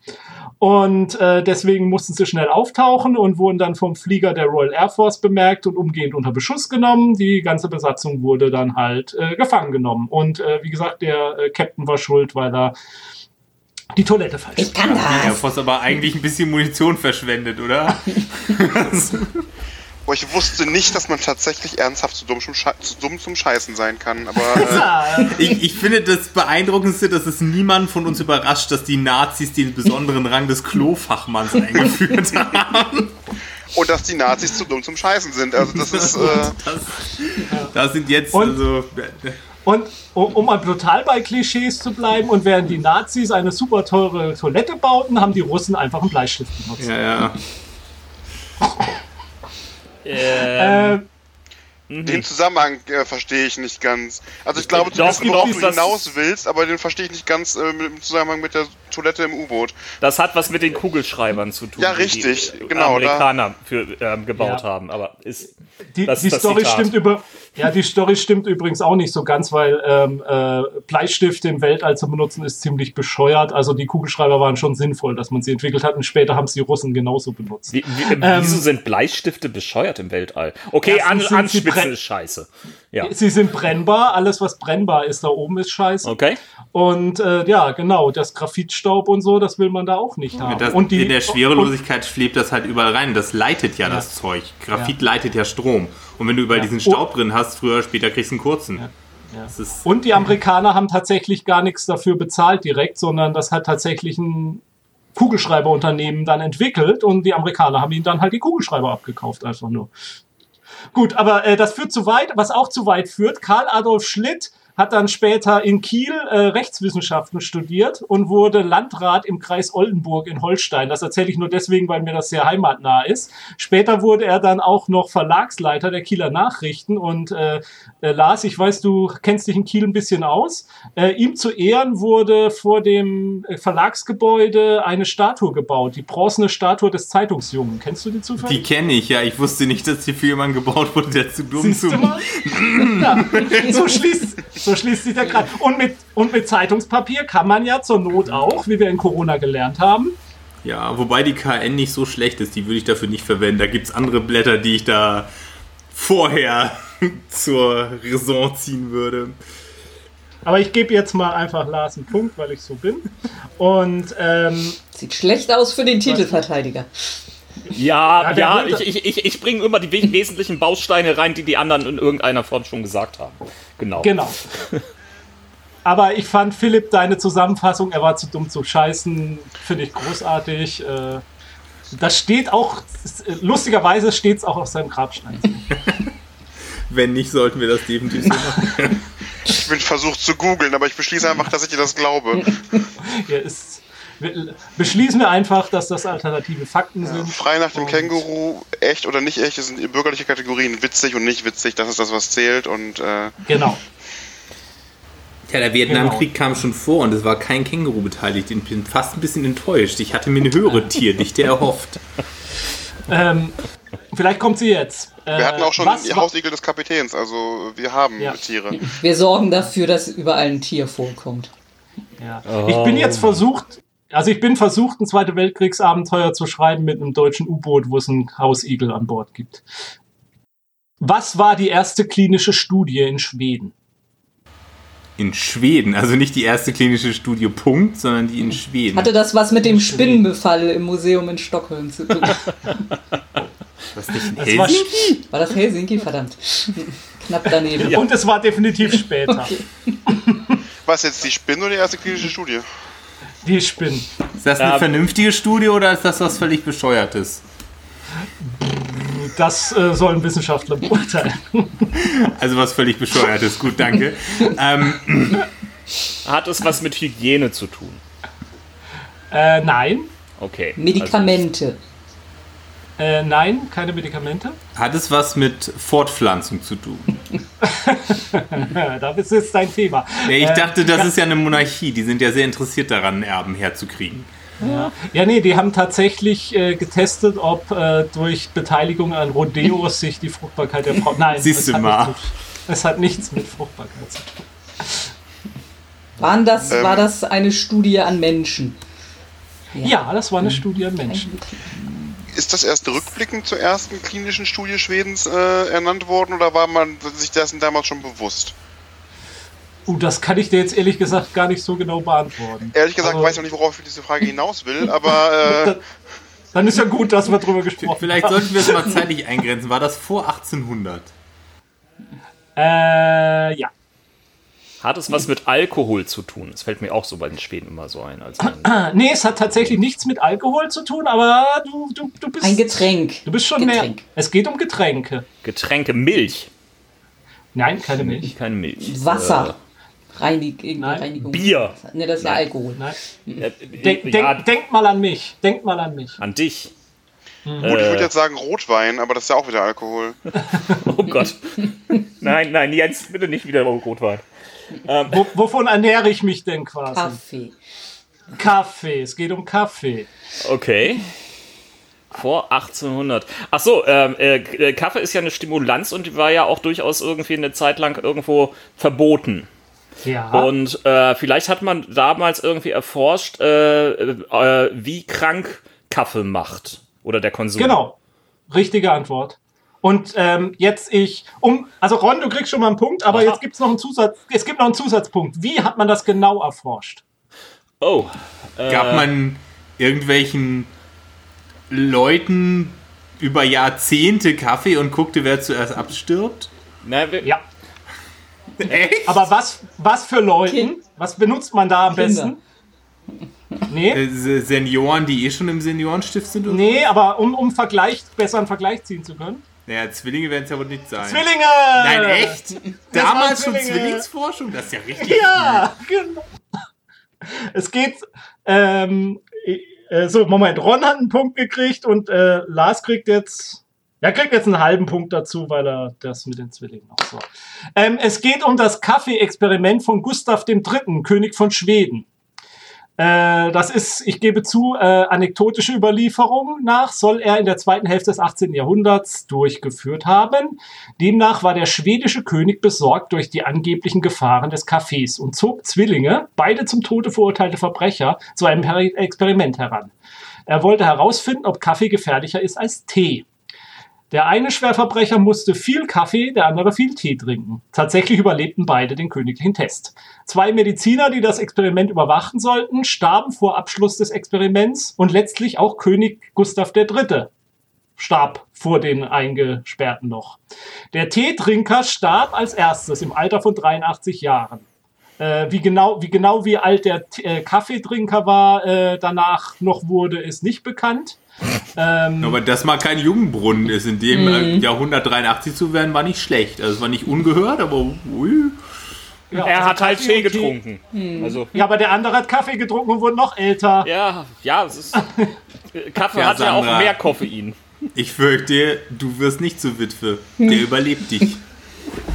Und äh, deswegen mussten sie schnell auftauchen und wurden dann vom Flieger der Royal Air Force bemerkt und umgehend unter Beschuss genommen. Die ganze Besatzung wurde dann halt äh, gefangen genommen. Und äh, wie gesagt, der äh, Captain war schuld, weil er die Toilette falsch ich kann das. Force aber eigentlich ein bisschen Munition verschwendet, oder? Boah, ich wusste nicht, dass man tatsächlich ernsthaft zu dumm, zum Sche- zu dumm zum Scheißen sein kann. Aber äh, Ich, ich finde das Beeindruckendste, dass es niemand von uns überrascht, dass die Nazis den besonderen Rang des Klofachmanns eingeführt haben. und dass die Nazis zu dumm zum Scheißen sind. Also das ist. Äh, Das, das sind jetzt Und- also. Und um, um mal brutal bei Klischees zu bleiben, und während die Nazis eine super teure Toilette bauten, haben die Russen einfach einen Bleistift benutzt. Ja, ja. Ähm, Äh, Den Zusammenhang äh, verstehe ich nicht ganz. Also ich glaube, du Doch, wissen, doch, worauf du hinaus willst, aber den verstehe ich nicht ganz äh, im Zusammenhang mit der Toilette im U-Boot. das hat was mit den Kugelschreibern zu tun, Ja, richtig, die genau, da- Amerikaner für, ähm, gebaut Ja. haben. Aber ist die, das die ist das Story Zitat. stimmt über. Ja, die Story stimmt übrigens auch nicht so ganz, weil ähm, äh, Bleistifte im Weltall zu benutzen ist ziemlich bescheuert. Also die Kugelschreiber waren schon sinnvoll, dass man sie entwickelt hat und später haben es die Russen genauso benutzt. Wie, wie, Ähm, wieso sind Bleistifte bescheuert im Weltall? Okay, an, Anspitzen ist scheiße. Ja. Sie sind brennbar, alles was brennbar ist da oben ist scheiße. Okay. Und äh, ja, genau, das Graphitstaub und so, das will man da auch nicht haben. Das, und die, in der Schwerelosigkeit schwebt das halt überall rein. Das leitet ja, das Zeug. Graphit leitet ja Strom. Und wenn du überall Ja. diesen Staub drin hast, früher oder später kriegst du einen kurzen. Ja. Und die Amerikaner haben tatsächlich gar nichts dafür bezahlt direkt, sondern das hat tatsächlich ein Kugelschreiberunternehmen dann entwickelt und die Amerikaner haben ihnen dann halt die Kugelschreiber abgekauft, einfach nur. Gut, aber äh, das führt zu weit, was auch zu weit führt. Karl Adolf Schlitt hat dann später in Kiel äh, Rechtswissenschaften studiert und wurde Landrat im Kreis Oldenburg in Holstein. Das erzähle ich nur deswegen, weil mir das sehr heimatnah ist. Später wurde er dann auch noch Verlagsleiter der Kieler Nachrichten und äh, äh, Lars, ich weiß, du kennst dich in Kiel ein bisschen aus. Äh, ihm zu Ehren wurde vor dem äh, Verlagsgebäude eine Statue gebaut, die bronzene Statue des Zeitungsjungen. Kennst du die zufällig? die kenne ich, ja. Ich wusste nicht, dass die für jemanden gebaut wurde, der zu dumm Siehst du zum. mal? ja, so schließt, so schließt sich der Kreis. Und mit, und mit Zeitungspapier kann man ja zur Not auch, wie wir in Corona gelernt haben, Ja, wobei die KN nicht so schlecht ist, die würde ich dafür nicht verwenden. Da gibt es andere Blätter, die ich da vorher zur Raison ziehen würde. aber ich gebe jetzt mal einfach Lars einen Punkt, weil ich so bin. Und ähm, Sieht schlecht aus für den Titelverteidiger. Ja, Ja, ja, ich, ich, ich, ich bringe immer die we- wesentlichen Bausteine rein, die die anderen in irgendeiner Form schon gesagt haben. Genau. genau. Aber ich fand Philipp deine Zusammenfassung, er war zu dumm zu scheißen, finde ich großartig. Äh, das steht auch, lustigerweise steht es auch auf seinem Grabstein. Wenn nicht, sollten wir das definitiv so machen. Ich bin versucht zu googeln, aber ich beschließe einfach, dass ich dir das glaube. Hier ist, beschließen wir einfach, dass das alternative Fakten sind. Frei nach dem Und- Känguru, echt oder nicht echt, das sind bürgerliche Kategorien. Witzig und nicht witzig, das ist das, was zählt. Und äh, Genau. Ja, der Vietnamkrieg kam schon vor und es war kein Känguru beteiligt. Ich bin fast ein bisschen enttäuscht. Ich hatte mir eine höhere Tierdichte erhofft. Ähm, vielleicht kommt sie jetzt. Äh, wir hatten auch schon was die Hausigel des Kapitäns, also wir haben Ja. Tiere. Wir sorgen dafür, dass überall ein Tier vorkommt. Ja. Ich bin jetzt versucht, also ich bin versucht, ein Zweite Weltkriegsabenteuer zu schreiben mit einem deutschen U-Boot, wo es einen Hausigel an Bord gibt. Was war die erste klinische Studie in Schweden? In Schweden, also nicht die erste klinische Studie Punkt, sondern die in Schweden. Hatte das was mit dem Spinnenbefall im Museum in Stockholm zu tun? Was nicht in Das war Helsinki? War das Helsinki? Verdammt. Knapp daneben. Und es war definitiv später. Was jetzt die Spinne oder die erste klinische Studie? Die Spinnen. Ist das eine Ja. vernünftige Studie oder ist das was völlig bescheuertes? Das äh, sollen Wissenschaftler beurteilen. Also was völlig bescheuertes. Gut, danke. ähm, Hat es was mit Hygiene zu tun? Äh, nein. Okay. Medikamente. Äh, nein, keine Medikamente. hat es was mit Fortpflanzung zu tun? Ja, das ist jetzt dein Thema. Ich Äh, dachte, das ist ja eine Monarchie. Die sind ja sehr interessiert daran, Erben herzukriegen. Ja, nee, die haben tatsächlich äh, getestet, ob äh, durch Beteiligung an Rodeos sich die Fruchtbarkeit der Frau. Nein, Siehst hat mal. nichts mit- Es hat nichts mit Fruchtbarkeit zu tun. Waren das, Ähm. war das eine Studie an Menschen? Ja, das war eine Studie an Menschen. Ist das erst rückblickend zur ersten klinischen Studie Schwedens äh, ernannt worden oder war man sich dessen damals schon bewusst? Uh, das kann ich dir jetzt ehrlich gesagt gar nicht so genau beantworten. Ehrlich gesagt Aber- weiß ich noch nicht, worauf ich mit dieser Frage hinaus will, aber äh, Dann ist ja gut, dass wir drüber gesprochen Vielleicht sollten wir es mal zeitlich eingrenzen. War das vor 1800? Äh, ja. Hat es was mit Alkohol zu tun? Das fällt mir auch so bei den Schweden immer so ein. Als man Ah, Nee, es hat tatsächlich nichts mit Alkohol zu tun, aber du, du, du bist. Ein Getränk. Du bist schon Getränk. mehr. Es geht um Getränke. Getränke, Milch. Nein, keine Milch. Keine Milch. Wasser. Reinig, irgendeine Nein. Reinigung. Bier. Ne, das ist ja Alkohol. Nein. Äh, äh, Denk, ja, denk, denk mal an mich. Denk mal an mich. an dich. Gut, ich würde jetzt sagen Rotwein, aber das ist ja auch wieder Alkohol. Oh Gott. nein, nein, Jens, bitte nicht wieder Rotwein. Wo, wovon ernähre ich mich denn quasi? Kaffee. Kaffee. Es geht um Kaffee. Okay. Vor 1800. Ach so, ähm, äh, Kaffee ist ja eine Stimulanz und die war ja auch durchaus irgendwie eine Zeit lang irgendwo verboten. Ja. Und äh, vielleicht hat man damals irgendwie erforscht, äh, äh, wie krank Kaffee macht. Oder der Konsum. Genau. Richtige Antwort. Und ähm, jetzt ich, um, also Ron, du kriegst schon mal einen Punkt, aber Aha. jetzt gibt's noch einen Zusatz, es gibt noch einen Zusatzpunkt. Wie hat man das genau erforscht? Oh. Gab man irgendwelchen Leuten über Jahrzehnte Kaffee und guckte, wer zuerst abstirbt? Wir, Ja. Echt? Aber was, was für Leuten? Kind. Was benutzt man da am Kinder. besten? Nee, Äh, Se- Senioren, die eh schon im Seniorenstift sind? Und nee, aber um, um Vergleich, besser einen Vergleich ziehen zu können. Naja, Zwillinge werden es ja wohl nicht sein. Zwillinge! Nein, echt? Das Damals schon. Zwillingsforschung? Das ist ja richtig. Ja, genau. Es geht, ähm, äh, so, Moment, Ron hat einen Punkt gekriegt und äh, Lars kriegt jetzt, er kriegt jetzt einen halben Punkt dazu, weil er das mit den Zwillingen noch so. Ähm, es geht um das Kaffee-Experiment von Gustav III., König von Schweden. Äh, das ist, ich gebe zu, äh, anekdotische Überlieferung nach, soll er in der zweiten Hälfte des 18. Jahrhunderts durchgeführt haben. Demnach war der schwedische König besorgt durch die angeblichen Gefahren des Kaffees und zog Zwillinge, beide zum Tode verurteilte Verbrecher, zu einem Per- Experiment heran. Er wollte herausfinden, ob Kaffee gefährlicher ist als Tee. Der eine Schwerverbrecher musste viel Kaffee, der andere viel Tee trinken. Tatsächlich überlebten beide den königlichen Test. Zwei Mediziner, die das Experiment überwachen sollten, starben vor Abschluss des Experiments und letztlich auch König Gustav III. starb vor den Eingesperrten noch. Der Teetrinker starb als erstes im Alter von 83 Jahren. Äh, wie, genau, wie genau wie alt der äh, Kaffeetrinker war, äh, danach noch wurde, ist nicht bekannt. Ähm, Aber dass mal kein Jungenbrunnen ist, in dem äh, Jahrhundert 83 zu werden, war nicht schlecht. Also es war nicht ungehört, aber ui. ja, er also hat halt Kaffee Tee getrunken. Also, Ja, aber der andere hat Kaffee getrunken und wurde noch älter. ja, ja, es ist. Kaffee Ja, hat ja auch Sandra. mehr Koffein. Ich fürchte, du wirst nicht zur Witwe. Der überlebt dich.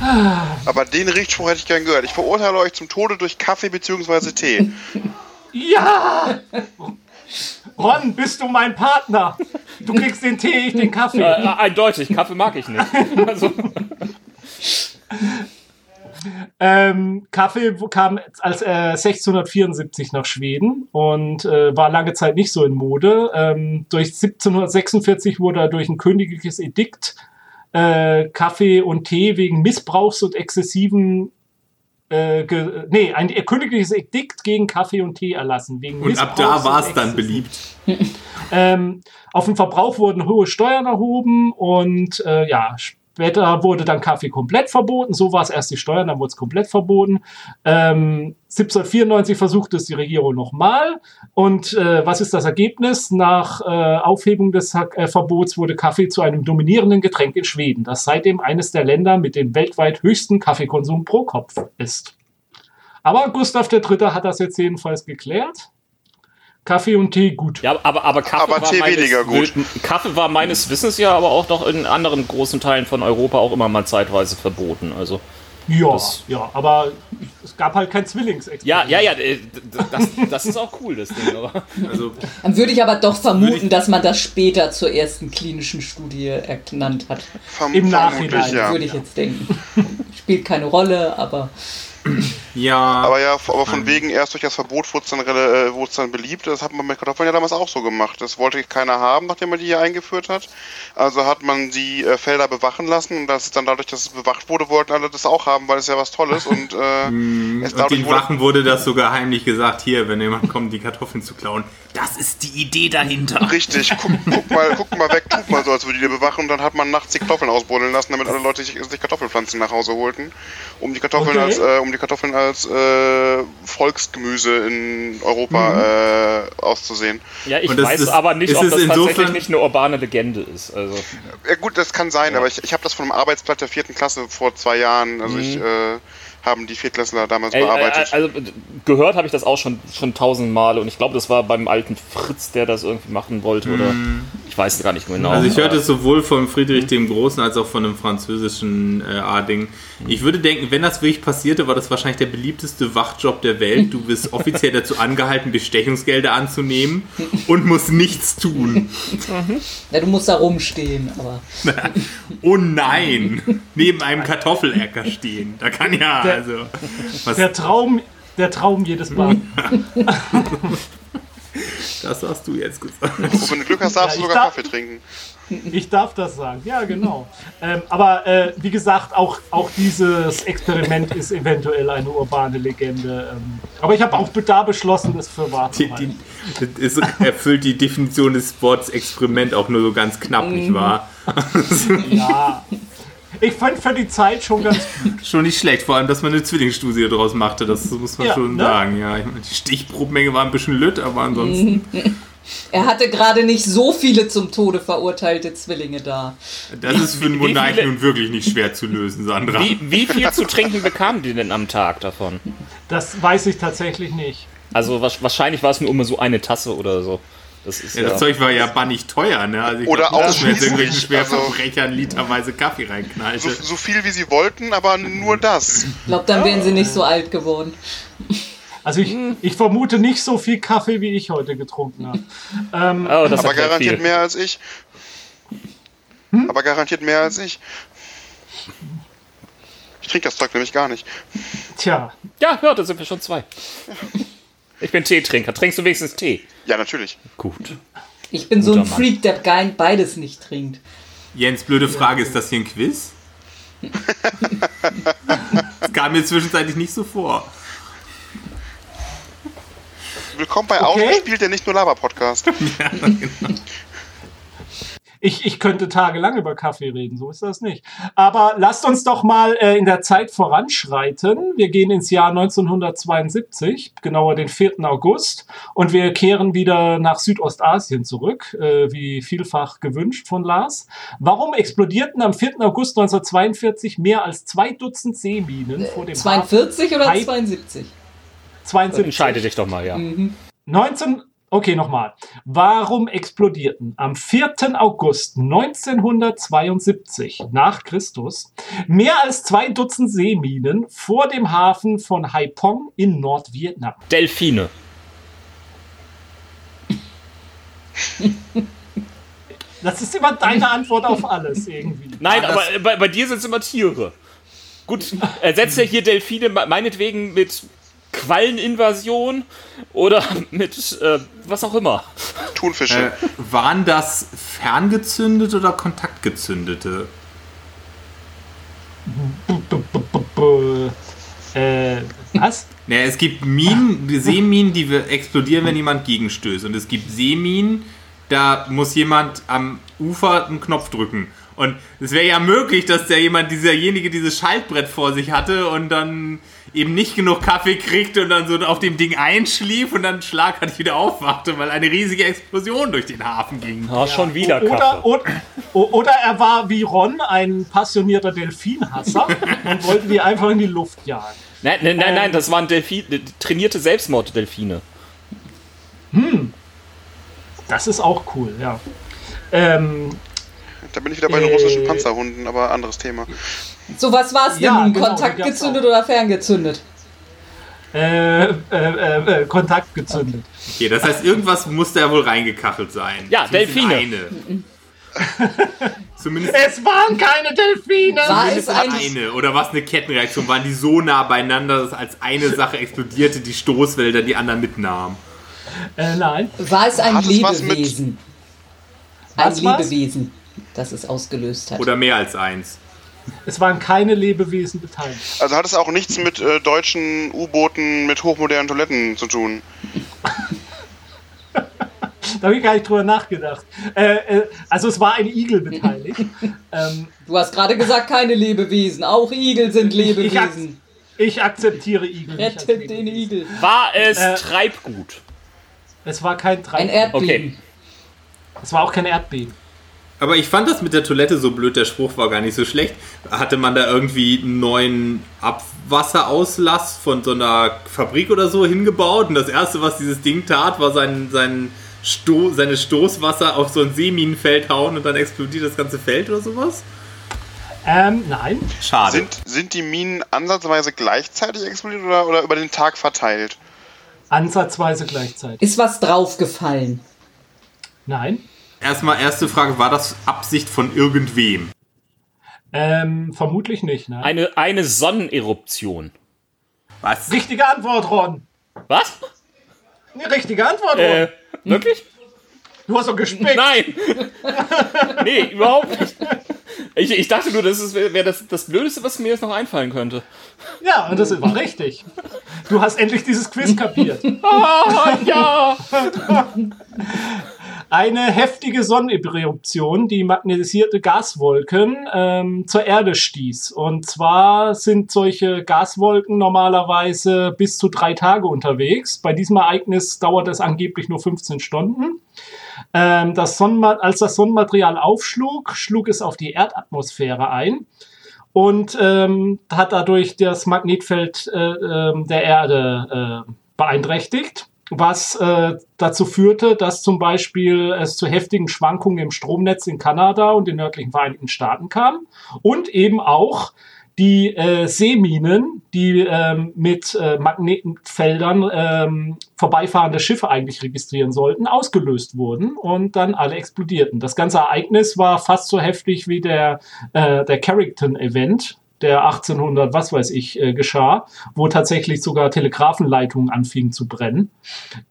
Aber den Richtspruch hätte ich gern gehört. Ich verurteile euch zum Tode durch Kaffee bzw. Tee. Ja! Ron, bist du mein Partner? Du kriegst den Tee, ich den Kaffee. Äh, eindeutig, Kaffee mag ich nicht. Also, Ähm, Kaffee kam als äh, 1674 nach Schweden und äh, war lange Zeit nicht so in Mode. Ähm, durch 1746 wurde er durch ein königliches Edikt äh, Kaffee und Tee wegen Missbrauchs und exzessiven äh, ge nee, ein königliches Edikt gegen Kaffee und Tee erlassen. Wegen Und ab da war es dann beliebt. Ähm, auf den Verbrauch wurden hohe Steuern erhoben und äh, ja, später wurde dann Kaffee komplett verboten. So war es erst die Steuern, dann wurde es komplett verboten. Ähm, 1794 versuchte es die Regierung nochmal. Und äh, was ist das Ergebnis? Nach äh, Aufhebung des äh, Verbots wurde Kaffee zu einem dominierenden Getränk in Schweden, das seitdem eines der Länder mit dem weltweit höchsten Kaffeekonsum pro Kopf ist. Aber Gustav III. hat das jetzt jedenfalls geklärt. Kaffee und Tee gut. ja, aber, aber Kaffee Aber war Tee meines, weniger gut. Kaffee war meines Wissens ja aber auch noch in anderen großen Teilen von Europa auch immer mal zeitweise verboten. Also Ja, ja, aber es gab halt kein Zwillingsexperiment. ja, ja, ja, äh, das, das ist auch cool, das Ding. Aber Also Dann würde ich aber doch vermuten, dass man das später zur ersten klinischen Studie ernannt hat. Verm Im vermutlich, Nachhinein ja. Würde ich jetzt denken. Spielt keine Rolle, aber Ja. Aber ja, aber von wegen erst durch das Verbot wurde es dann, äh, dann beliebt. Das hat man mit Kartoffeln ja damals auch so gemacht. Das wollte keiner haben, nachdem man die hier eingeführt hat. Also hat man die äh, Felder bewachen lassen und das ist dann dadurch, dass es bewacht wurde, wollten alle das auch haben, weil es ja was Tolles und äh, es Und den wurde, Wachen wurde das sogar heimlich gesagt, hier, wenn jemand kommt, die Kartoffeln zu klauen. Das ist die Idee dahinter. Richtig, guck, guck, mal, guck mal weg, tut mal so, als würde die bewachen und dann hat man nachts die Kartoffeln ausbuddeln lassen, damit alle Leute sich, sich Kartoffelpflanzen nach Hause holten, um die Kartoffeln Okay. als äh, um die Kartoffeln als äh, Volksgemüse in Europa äh, auszusehen. Ja, ich weiß ist- aber nicht, ob das tatsächlich nicht eine urbane Legende ist. Also, Ja gut, das kann sein, aber ich, ich habe das von einem Arbeitsblatt der vierten Klasse vor zwei Jahren, also ich äh, haben die Viertklässler damals ey, äh, bearbeitet. also äh, gehört habe ich das auch schon schon tausend Male und ich glaube, das war beim alten Fritz, der das irgendwie machen wollte oder ich weiß gar nicht genau. Also ich hörte es sowohl von Friedrich dem Großen als auch von einem französischen äh, Ading. Ich würde denken, wenn das wirklich passierte, war das wahrscheinlich der beliebteste Wachjob der Welt. Du bist offiziell dazu angehalten, Bestechungsgelder anzunehmen und musst nichts tun. Ja, du musst da rumstehen, aber. Oh nein! Neben einem Kartoffelecker stehen. Da kann ja, Der- also. Was, Der Traum, der Traum jedes Mann. das hast du jetzt gesagt. Und wenn du Glück hast, darfst Ja, du ich sogar darf- Kaffee trinken. Ich darf das sagen. Ja, genau. Ähm, aber äh, wie gesagt, auch, auch dieses Experiment ist eventuell eine urbane Legende. Ähm, aber ich habe auch da beschlossen, das für wahr zu halten. die, das erfüllt die Definition des Sports Experiment auch nur so ganz knapp, nicht wahr? Ja. Ich fand für die Zeit schon ganz Schon nicht schlecht, vor allem, dass man eine Zwillingsstudie daraus machte, das muss man Ja, schon ne? sagen. Ja, ich meine, die Stichprobenmenge war ein bisschen lütt, aber ansonsten, Er hatte gerade nicht so viele zum Tode verurteilte Zwillinge da. das ist für einen viele- nun wirklich nicht schwer zu lösen, Sandra. wie, wie viel zu trinken bekamen die denn am Tag davon? Das weiß ich tatsächlich nicht. Also wahrscheinlich war es nur immer so eine Tasse oder so. Das ist Ja, ja, das Zeug war ja bannig teuer, ne? Also ich Oder glaub man jetzt irgendwelchen Schwerverbrechern also- literweise Kaffee reinknallte. So, so viel wie sie wollten, aber nur das. Ich glaube, dann wären sie nicht so alt geworden. Also ich, ich vermute nicht so viel Kaffee, wie ich heute getrunken habe. Ähm, oh, das Aber garantiert viel. mehr als ich. Aber garantiert mehr als ich. Ich trinke das Zeug nämlich gar nicht. tja, Ja, ja, da sind wir schon zwei. Ich bin Teetrinker. Trinkst du wenigstens Tee? Ja, natürlich. Gut. Ich bin so ein Guter Mann. Freak, der kein beides nicht trinkt. Jens, blöde Frage, ist das hier ein Quiz? das kam mir zwischenzeitlich nicht so vor. Willkommen bei Okay. Ausgespielt, der nicht nur Laber-Podcast. ich, ich könnte tagelang über Kaffee reden, so ist das nicht. Aber lasst uns doch mal äh, in der Zeit voranschreiten. Wir gehen ins Jahr 1972, genauer den 4. August, und wir kehren wieder nach Südostasien zurück, äh, wie vielfach gewünscht von Lars. Warum explodierten am 4. August 1942 mehr als zwei Dutzend Seeminen vor dem 42 oder Hi. 72? 72. Entscheide dich doch mal, ja. 19, okay, nochmal. Warum explodierten am 4. August 1972 nach Christus mehr als zwei Dutzend Seeminen vor dem Hafen von Haiphong in Nordvietnam? Delfine. Das ist immer deine Antwort auf alles irgendwie. Nein, aber bei, bei dir sind es immer Tiere. Gut, ersetzt ja hier Delfine me- meinetwegen mit Qualleninvasion oder mit äh, was auch immer. Thunfische. Äh, waren das ferngezündete oder kontaktgezündete? Äh, was? Naja, es gibt Minen, die Seeminen, die explodieren, wenn jemand gegenstößt. Und es gibt Seeminen, da muss jemand am Ufer einen Knopf drücken. Und es wäre ja möglich, dass der jemand, dieserjenige dieses Schaltbrett vor sich hatte und dann eben nicht genug Kaffee kriegt und dann so auf dem Ding einschlief und dann schlagartig wieder aufwachte, weil eine riesige Explosion durch den Hafen ging. Ah, schon wieder Oder, Kaffee. oder, oder er war wie Ron ein passionierter Delfinhasser und wollte die einfach in die Luft jagen. Nein, nein, nein, nein, das waren Delfine, trainierte Selbstmorddelfine. Das ist auch cool, ja. Ähm, Da bin ich wieder bei den äh, russischen Panzerhunden, aber anderes Thema. So, was war es denn Ja, genau, Kontakt gezündet oder ferngezündet? äh, äh, äh, äh, Kontakt gezündet. Okay, das heißt, irgendwas muss da wohl reingekachelt sein. Ja, Zumindest Delfine. Eine. Zumindest Es waren keine Delfine! War es ein, eine. Oder was eine Kettenreaktion? Waren die so nah beieinander, dass als eine Sache explodierte, die Stoßwälder die anderen mitnahmen? Äh, nein. war es ein Hat es was mit- Lebewesen? Ein Was? Lebewesen, das es ausgelöst hat. Oder mehr als eins? Es waren keine Lebewesen beteiligt. Also hat es auch nichts mit äh, deutschen U-Booten mit hochmodernen Toiletten zu tun. Da habe ich gar nicht drüber nachgedacht. Äh, äh, also es war ein Igel beteiligt. ähm, Du hast gerade gesagt, keine Lebewesen. Auch Igel sind Ich- ich Lebewesen. ich akzeptiere Igel. Rettet den Lebewesen. Igel. War es Äh, Treibgut? Es war kein Ein Treib. Erdbeben. Okay. Es war auch kein Erdbeben. Aber ich fand das mit der Toilette so blöd, der Spruch war gar nicht so schlecht. Hatte man da irgendwie einen neuen Abwasserauslass von so einer Fabrik oder so hingebaut und das erste, was dieses Ding tat, war sein, sein Sto seine Stoßwasser auf so ein Seeminenfeld hauen und dann explodiert das ganze Feld oder sowas? Ähm, nein. Schade. Sind, sind die Minen ansatzweise gleichzeitig explodiert oder, oder über den Tag verteilt? Ansatzweise gleichzeitig. Ist was draufgefallen? Nein. Erstmal erste Frage, war das Absicht von irgendwem? Ähm, vermutlich nicht, nein. Eine, eine Sonneneruption. Was? Richtige Antwort, Ron. Was? Eine richtige Antwort, Ron. Äh, wirklich? Du hast doch gespickt. Nein! nee, überhaupt nicht. Ich, ich dachte nur, das wäre wär das, das Blödeste, was mir jetzt noch einfallen könnte. Ja, und das war richtig. Du hast endlich dieses Quiz kapiert. Ah, ja! Eine heftige Sonneneruption, die magnetisierte Gaswolken ähm, zur Erde stieß. Und zwar sind solche Gaswolken normalerweise bis zu drei Tage unterwegs. Bei diesem Ereignis dauert es angeblich nur 15 Stunden. Ähm, das als das Sonnenmaterial aufschlug, schlug es auf die Erdatmosphäre ein und ähm, hat dadurch das Magnetfeld äh, ähm, der Erde äh, beeinträchtigt, was äh, dazu führte, dass zum Beispiel es zu heftigen Schwankungen im Stromnetz in Kanada und den nördlichen Vereinigten Staaten kam und eben auch die äh, Seeminen, die ähm, mit äh, Magnetfeldern ähm, vorbeifahrende Schiffe eigentlich registrieren sollten, ausgelöst wurden und dann alle explodierten. Das ganze Ereignis war fast so heftig wie der, äh, der Carrington-Event, der 1800, was weiß ich, äh, geschah, wo tatsächlich sogar Telegrafenleitungen anfingen zu brennen.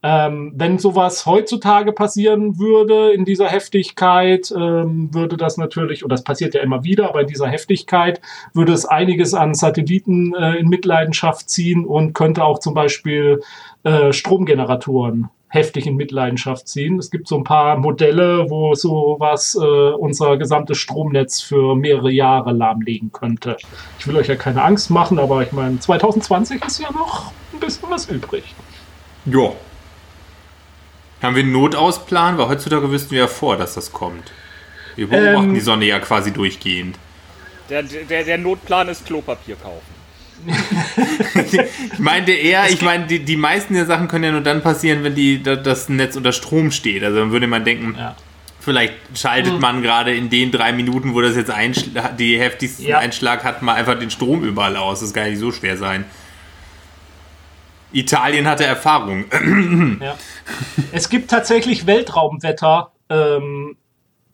Ähm, wenn sowas heutzutage passieren würde in dieser Heftigkeit, ähm, würde das natürlich, und das passiert ja immer wieder, aber in dieser Heftigkeit würde es einiges an Satelliten äh, in Mitleidenschaft ziehen und könnte auch zum Beispiel äh, Stromgeneratoren heftig in Mitleidenschaft ziehen. Es gibt so ein paar Modelle, wo sowas äh, unser gesamtes Stromnetz für mehrere Jahre lahmlegen könnte. Ich will euch ja keine Angst machen, aber ich meine, 2020 ist ja noch ein bisschen was übrig. Ja. Haben wir einen Notausplan? Weil heutzutage wüssten wir ja vor, dass das kommt. Wir beobachten Ähm. die Sonne ja quasi durchgehend. Der, der, der Notplan ist Klopapier kaufen. Ich meinte eher, ich meine, die, die meisten der Sachen können ja nur dann passieren, wenn die, da- das Netz unter Strom steht. Also dann würde man denken, Ja. vielleicht schaltet man gerade in den drei Minuten, wo das jetzt die heftigsten Ja. Einschlag hat, mal einfach den Strom überall aus. Das kann ja nicht so schwer sein. Italien hatte Erfahrung. Ja. Es gibt tatsächlich Weltraumwetter ähm,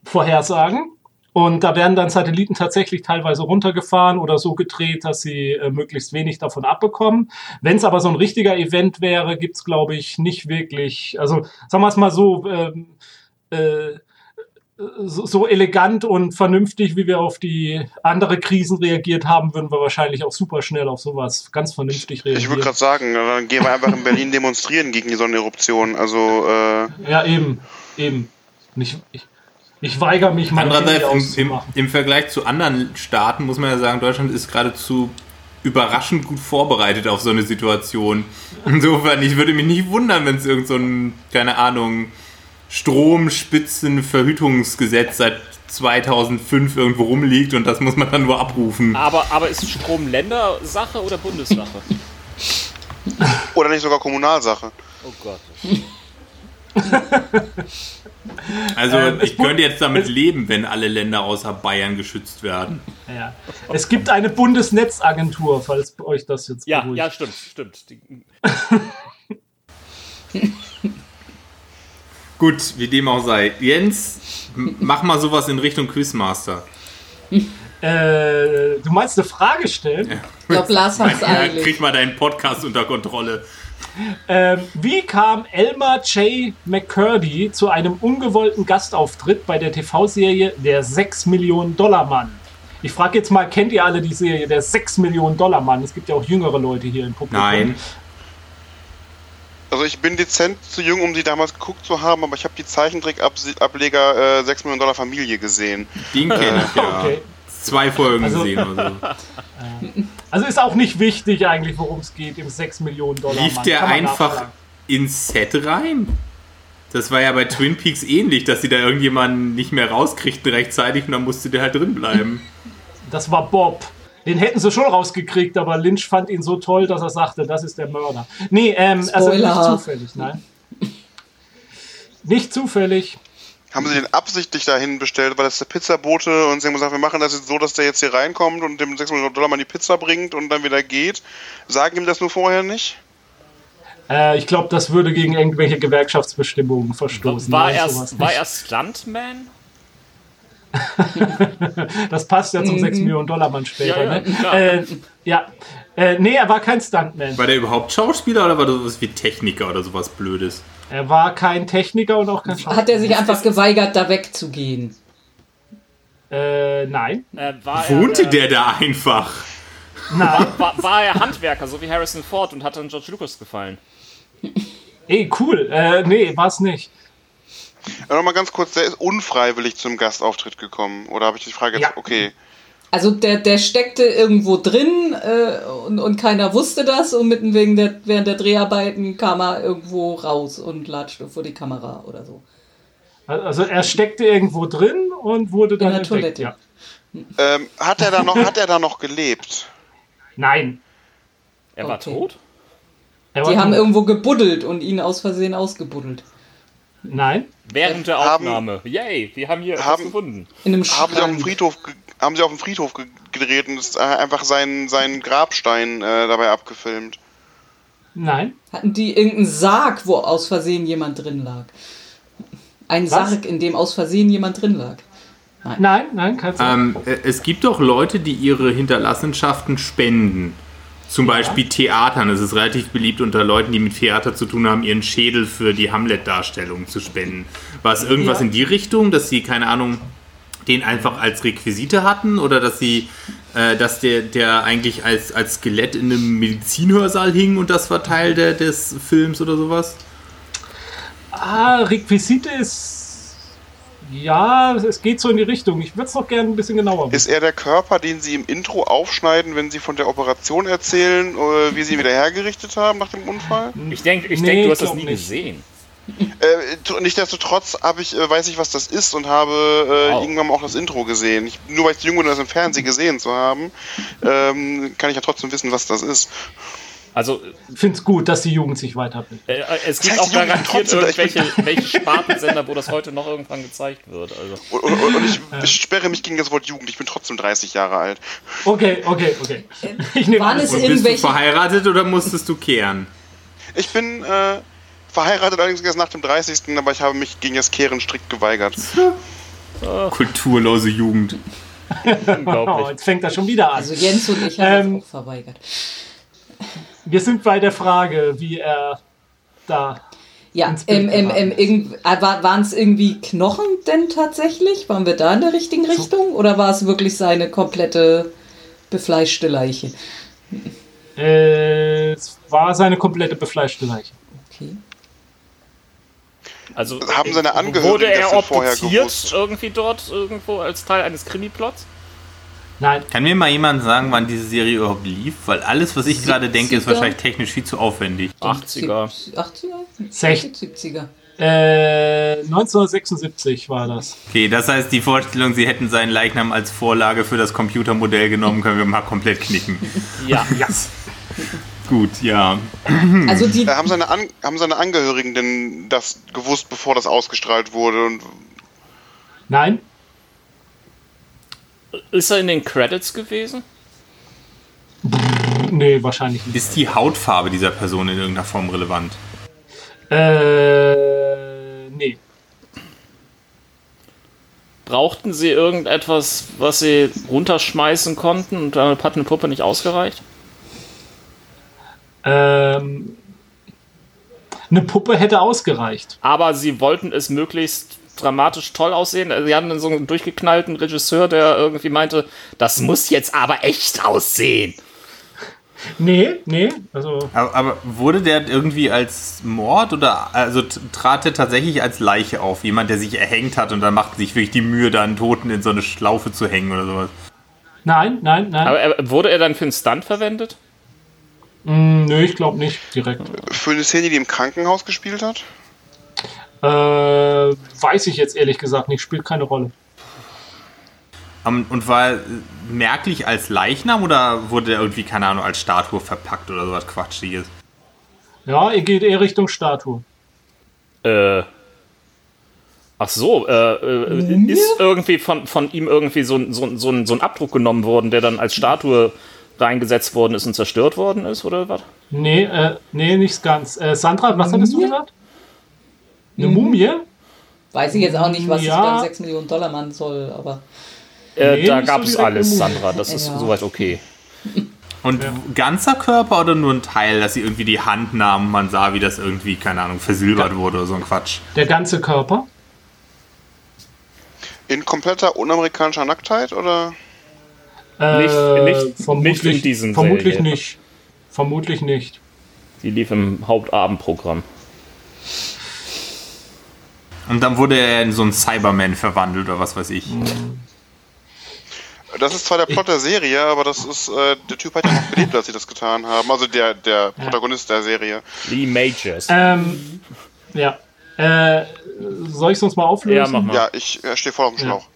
Vorhersagen. Und da werden dann Satelliten tatsächlich teilweise runtergefahren oder so gedreht, dass sie äh, möglichst wenig davon abbekommen. Wenn es aber so ein richtiger Event wäre, gibt's glaube ich, nicht wirklich. Also sagen wir es mal so, ähm, äh, so, so elegant und vernünftig, wie wir auf die andere Krisen reagiert haben, würden wir wahrscheinlich auch super schnell auf sowas ganz vernünftig reagieren. Ich würde gerade sagen, dann gehen wir einfach in Berlin demonstrieren gegen die Sonneneruption. Also, äh, Ja, eben, eben. Und ich, ich, ich weigere mich, mein Handy Andererseits, im, im, im Vergleich zu anderen Staaten muss man ja sagen, Deutschland ist geradezu überraschend gut vorbereitet auf so eine Situation. Insofern, ich würde mich nicht wundern, wenn es irgend so ein, keine Ahnung, Stromspitzenverhütungsgesetz seit 2005 irgendwo rumliegt und das muss man dann nur abrufen. Aber, aber ist Strom Ländersache oder Bundessache? oder nicht sogar Kommunalsache. Oh Gott. Also Ähm, ich könnte jetzt damit leben, wenn alle Länder außer Bayern geschützt werden. Ja. Es gibt eine Bundesnetzagentur, falls euch das jetzt Ja, beruhigt. ja, stimmt, stimmt. Gut, wie dem auch sei. Jens, mach mal sowas in Richtung Quizmaster. Äh, du meinst eine Frage stellen? Ich glaube, Lars hat's Ja, eilig. krieg mal deinen Podcast unter Kontrolle. Ähm, wie kam Elmer J. McCurdy zu einem ungewollten Gastauftritt bei der TV-Serie Der 6 Millionen Dollar Mann? Ich frage jetzt mal, kennt ihr alle die Serie Der 6 Millionen Dollar Mann? Es gibt ja auch jüngere Leute hier im Publikum. Nein. Also ich bin dezent zu jung, um sie damals geguckt zu haben, aber ich habe die Zeichentrickableger äh, 6 Millionen Dollar Familie gesehen. Den kenne ich ja. Okay. Zwei Folgen Also- gesehen oder so. Also ist auch nicht wichtig eigentlich, worum es geht im 6 Millionen Dollar Lief der einfach ins Set rein? Das war ja bei Twin Peaks ähnlich, dass sie da irgendjemanden nicht mehr rauskriegten rechtzeitig und dann musste der halt drin bleiben. Das war Bob. Den hätten sie schon rausgekriegt, aber Lynch fand ihn so toll, dass er sagte, das ist der Mörder. Nee, ähm, also nicht Spoiler. zufällig, nein. Nicht zufällig. Haben sie den absichtlich dahin bestellt, weil das der Pizzabote und sie haben gesagt, wir machen das jetzt so, dass der jetzt hier reinkommt und dem 6 Millionen Dollar mal die Pizza bringt und dann wieder geht. Sagen ihm das nur vorher nicht? Äh, ich glaube, das würde gegen irgendwelche Gewerkschaftsbestimmungen verstoßen. War er, war er Stuntman? Das passt ja zum 6 Millionen Dollar Mann später. Ja, ja, ne? Äh, ja. Äh, nee, er war kein Stuntman. War der überhaupt Schauspieler oder war das sowas wie Techniker oder sowas Blödes? Er war kein Techniker und auch kein Schauspieler. Hat er sich einfach geweigert, da wegzugehen? Äh, nein. Äh, war Wohnte er, äh, der da einfach? Nein. War, war er Handwerker, so wie Harrison Ford und hat dann George Lucas gefallen? Ey, cool. Äh, nee, war's nicht. Ja, Nochmal ganz kurz, der ist unfreiwillig zum Gastauftritt gekommen. Oder habe ich die Frage jetzt? Ja. Okay. Also der, der steckte irgendwo drin äh, und, und keiner wusste das und mitten wegen der, während der Dreharbeiten kam er irgendwo raus und latschte vor die Kamera oder so. Also er steckte irgendwo drin und wurde dann der entdeckt, Toilette. Ja. Ähm, hat er da noch, hat er da noch gelebt? Nein. Er war Okay. tot? Er Die war haben tot. irgendwo gebuddelt und ihn aus Versehen ausgebuddelt. Nein. Während der Haben- Aufnahme. Yay, wir haben hier etwas haben- gefunden. In einem Haben sie auf dem. Friedhof, haben sie auf dem Friedhof ge gedreht und ist äh, einfach seinen, seinen Grabstein äh, dabei abgefilmt? Nein. Hatten die irgendeinen Sarg, wo aus Versehen jemand drin lag? Ein Was? Sarg, in dem aus Versehen jemand drin lag. Nein, nein, kein Sinn. Ähm, äh, es gibt doch Leute, die ihre Hinterlassenschaften spenden. Zum Beispiel Theatern. Es ist relativ beliebt unter Leuten, die mit Theater zu tun haben, ihren Schädel für die Hamlet-Darstellung zu spenden. War es irgendwas Ja. in die Richtung, dass sie, keine Ahnung, den einfach als Requisite hatten oder dass sie, äh, dass der, der eigentlich als, als Skelett in einem Medizinhörsaal hing und das war Teil der, des Films oder sowas? Ah, Requisite ist. Ja, es geht so in die Richtung. Ich würde es noch gerne ein bisschen genauer wissen. Ist er der Körper, den sie im Intro aufschneiden, wenn sie von der Operation erzählen, äh, wie sie ihn wieder hergerichtet haben nach dem Unfall? Ich denke, ich Nee, denk, du hast das nie nicht. gesehen. Äh, Nichtsdestotrotz ich, äh, weiß ich, was das ist und habe äh, Wow. irgendwann auch das Intro gesehen. Ich, nur weil ich zu jung bin, das im Fernsehen gesehen zu haben, ähm, kann ich ja trotzdem wissen, was das ist. Also, Ich finde es gut, dass die Jugend sich weiterbildet. äh, es gibt heißt, auch garantiert irgendwelche welche Spartensender, wo das heute noch irgendwann gezeigt wird. Also. Und, und, und ich, ich sperre mich gegen das Wort Jugend. Ich bin trotzdem 30 Jahre alt. Okay, okay, okay. Ich nehme Waren es Und bist du irgendwelche. verheiratet oder musstest du kehren? Ich bin äh, verheiratet allerdings erst nach dem 30. Aber ich habe mich gegen das Kehren strikt geweigert. Kulturlose Jugend. Oh, Unglaublich. jetzt fängt er schon wieder an. Also Jens und ich haben Ähm, das auch verweigert. Wir sind bei der Frage, wie er da. Ja, ins Bild ähm, ähm, ähm, äh, waren es irgendwie Knochen denn tatsächlich? Waren wir da in der richtigen Richtung? Oder war es wirklich seine komplette befleischte Leiche? Äh, es war seine komplette befleischte Leiche. Okay. Also, Haben seine Angehörigen wurde er denn vorher obduziert gewusst? irgendwie dort, irgendwo als Teil eines Krimiplots? Nein, Kann mir mal jemand sagen, wann diese Serie überhaupt lief? Weil alles, was ich gerade denke, ist 70er? wahrscheinlich technisch viel zu aufwendig. 80er. 80er? Sech- 70er. äh, 1976 war das. Okay, das heißt, die Vorstellung, sie hätten seinen Leichnam als Vorlage für das Computermodell genommen, können wir mal komplett knicken. Ja. Ja. Gut, ja. Also die, Äh, haben, seine An haben seine Angehörigen denn das gewusst, bevor das ausgestrahlt wurde? Und Nein, Ist er in den Credits gewesen? nee, wahrscheinlich nicht. Ist die Hautfarbe dieser Person in irgendeiner Form relevant? Äh, nee. brauchten sie irgendetwas, was sie runterschmeißen konnten und damit hat eine Puppe nicht ausgereicht? Ähm, eine Puppe hätte ausgereicht. Aber sie wollten es möglichst dramatisch toll aussehen. Sie hatten so einen durchgeknallten Regisseur, der irgendwie meinte, das muss jetzt aber echt aussehen. Nee, nee, also. Aber, aber wurde der irgendwie als Mord oder also trat er tatsächlich als Leiche auf? Jemand, der sich erhängt hat und dann macht sich wirklich die Mühe, da einen Toten in so eine Schlaufe zu hängen oder sowas. Nein, nein, nein. Aber er, wurde er dann für einen Stunt verwendet? Mm, nö, ich glaube nicht direkt. Für eine Szene, die im Krankenhaus gespielt hat? Äh, weiß ich jetzt ehrlich gesagt nicht, spielt keine Rolle. Um, und war er merklich als Leichnam oder wurde er irgendwie, keine Ahnung, als Statue verpackt oder sowas Quatschiges? Ja, ihr geht eher Richtung Statue. Äh. Ach so, äh, äh, ist irgendwie von, von ihm irgendwie so, ein- so, ein- so, ein- so ein Abdruck genommen worden, der dann als Statue reingesetzt worden ist und zerstört worden ist, oder was? Nee, äh, nee, nicht ganz. Äh, Sandra, was hattest du gesagt? Eine Mumie? Weiß ich jetzt auch nicht, was Ja. es beim 6 Millionen Dollar Mann soll, aber Äh, Nee, da gab es alles. Sandra. Das ist Ja. soweit okay. Und ganzer Körper oder nur ein Teil, dass sie irgendwie die Hand nahmen man sah, wie das irgendwie, keine Ahnung, versilbert wurde oder so ein Quatsch? Der ganze Körper? In kompletter unamerikanischer Nacktheit oder? Äh, Nicht- nicht- vermutlich, nicht in diesem Vermutlich Serie. nicht. Vermutlich nicht. Die lief im Hauptabendprogramm. Und dann wurde er in so einen Cyberman verwandelt oder was weiß ich. Das ist zwar der Plot der Serie, aber das ist, äh, der Typ hat ja noch gelebt, als sie das getan haben. Also der, der Protagonist der Serie. Lee Majors. Ähm, ja. Äh, soll ich sonst mal auflösen? Ja, mach mal. Ja, ich äh, stehe voll auf dem Schlauch.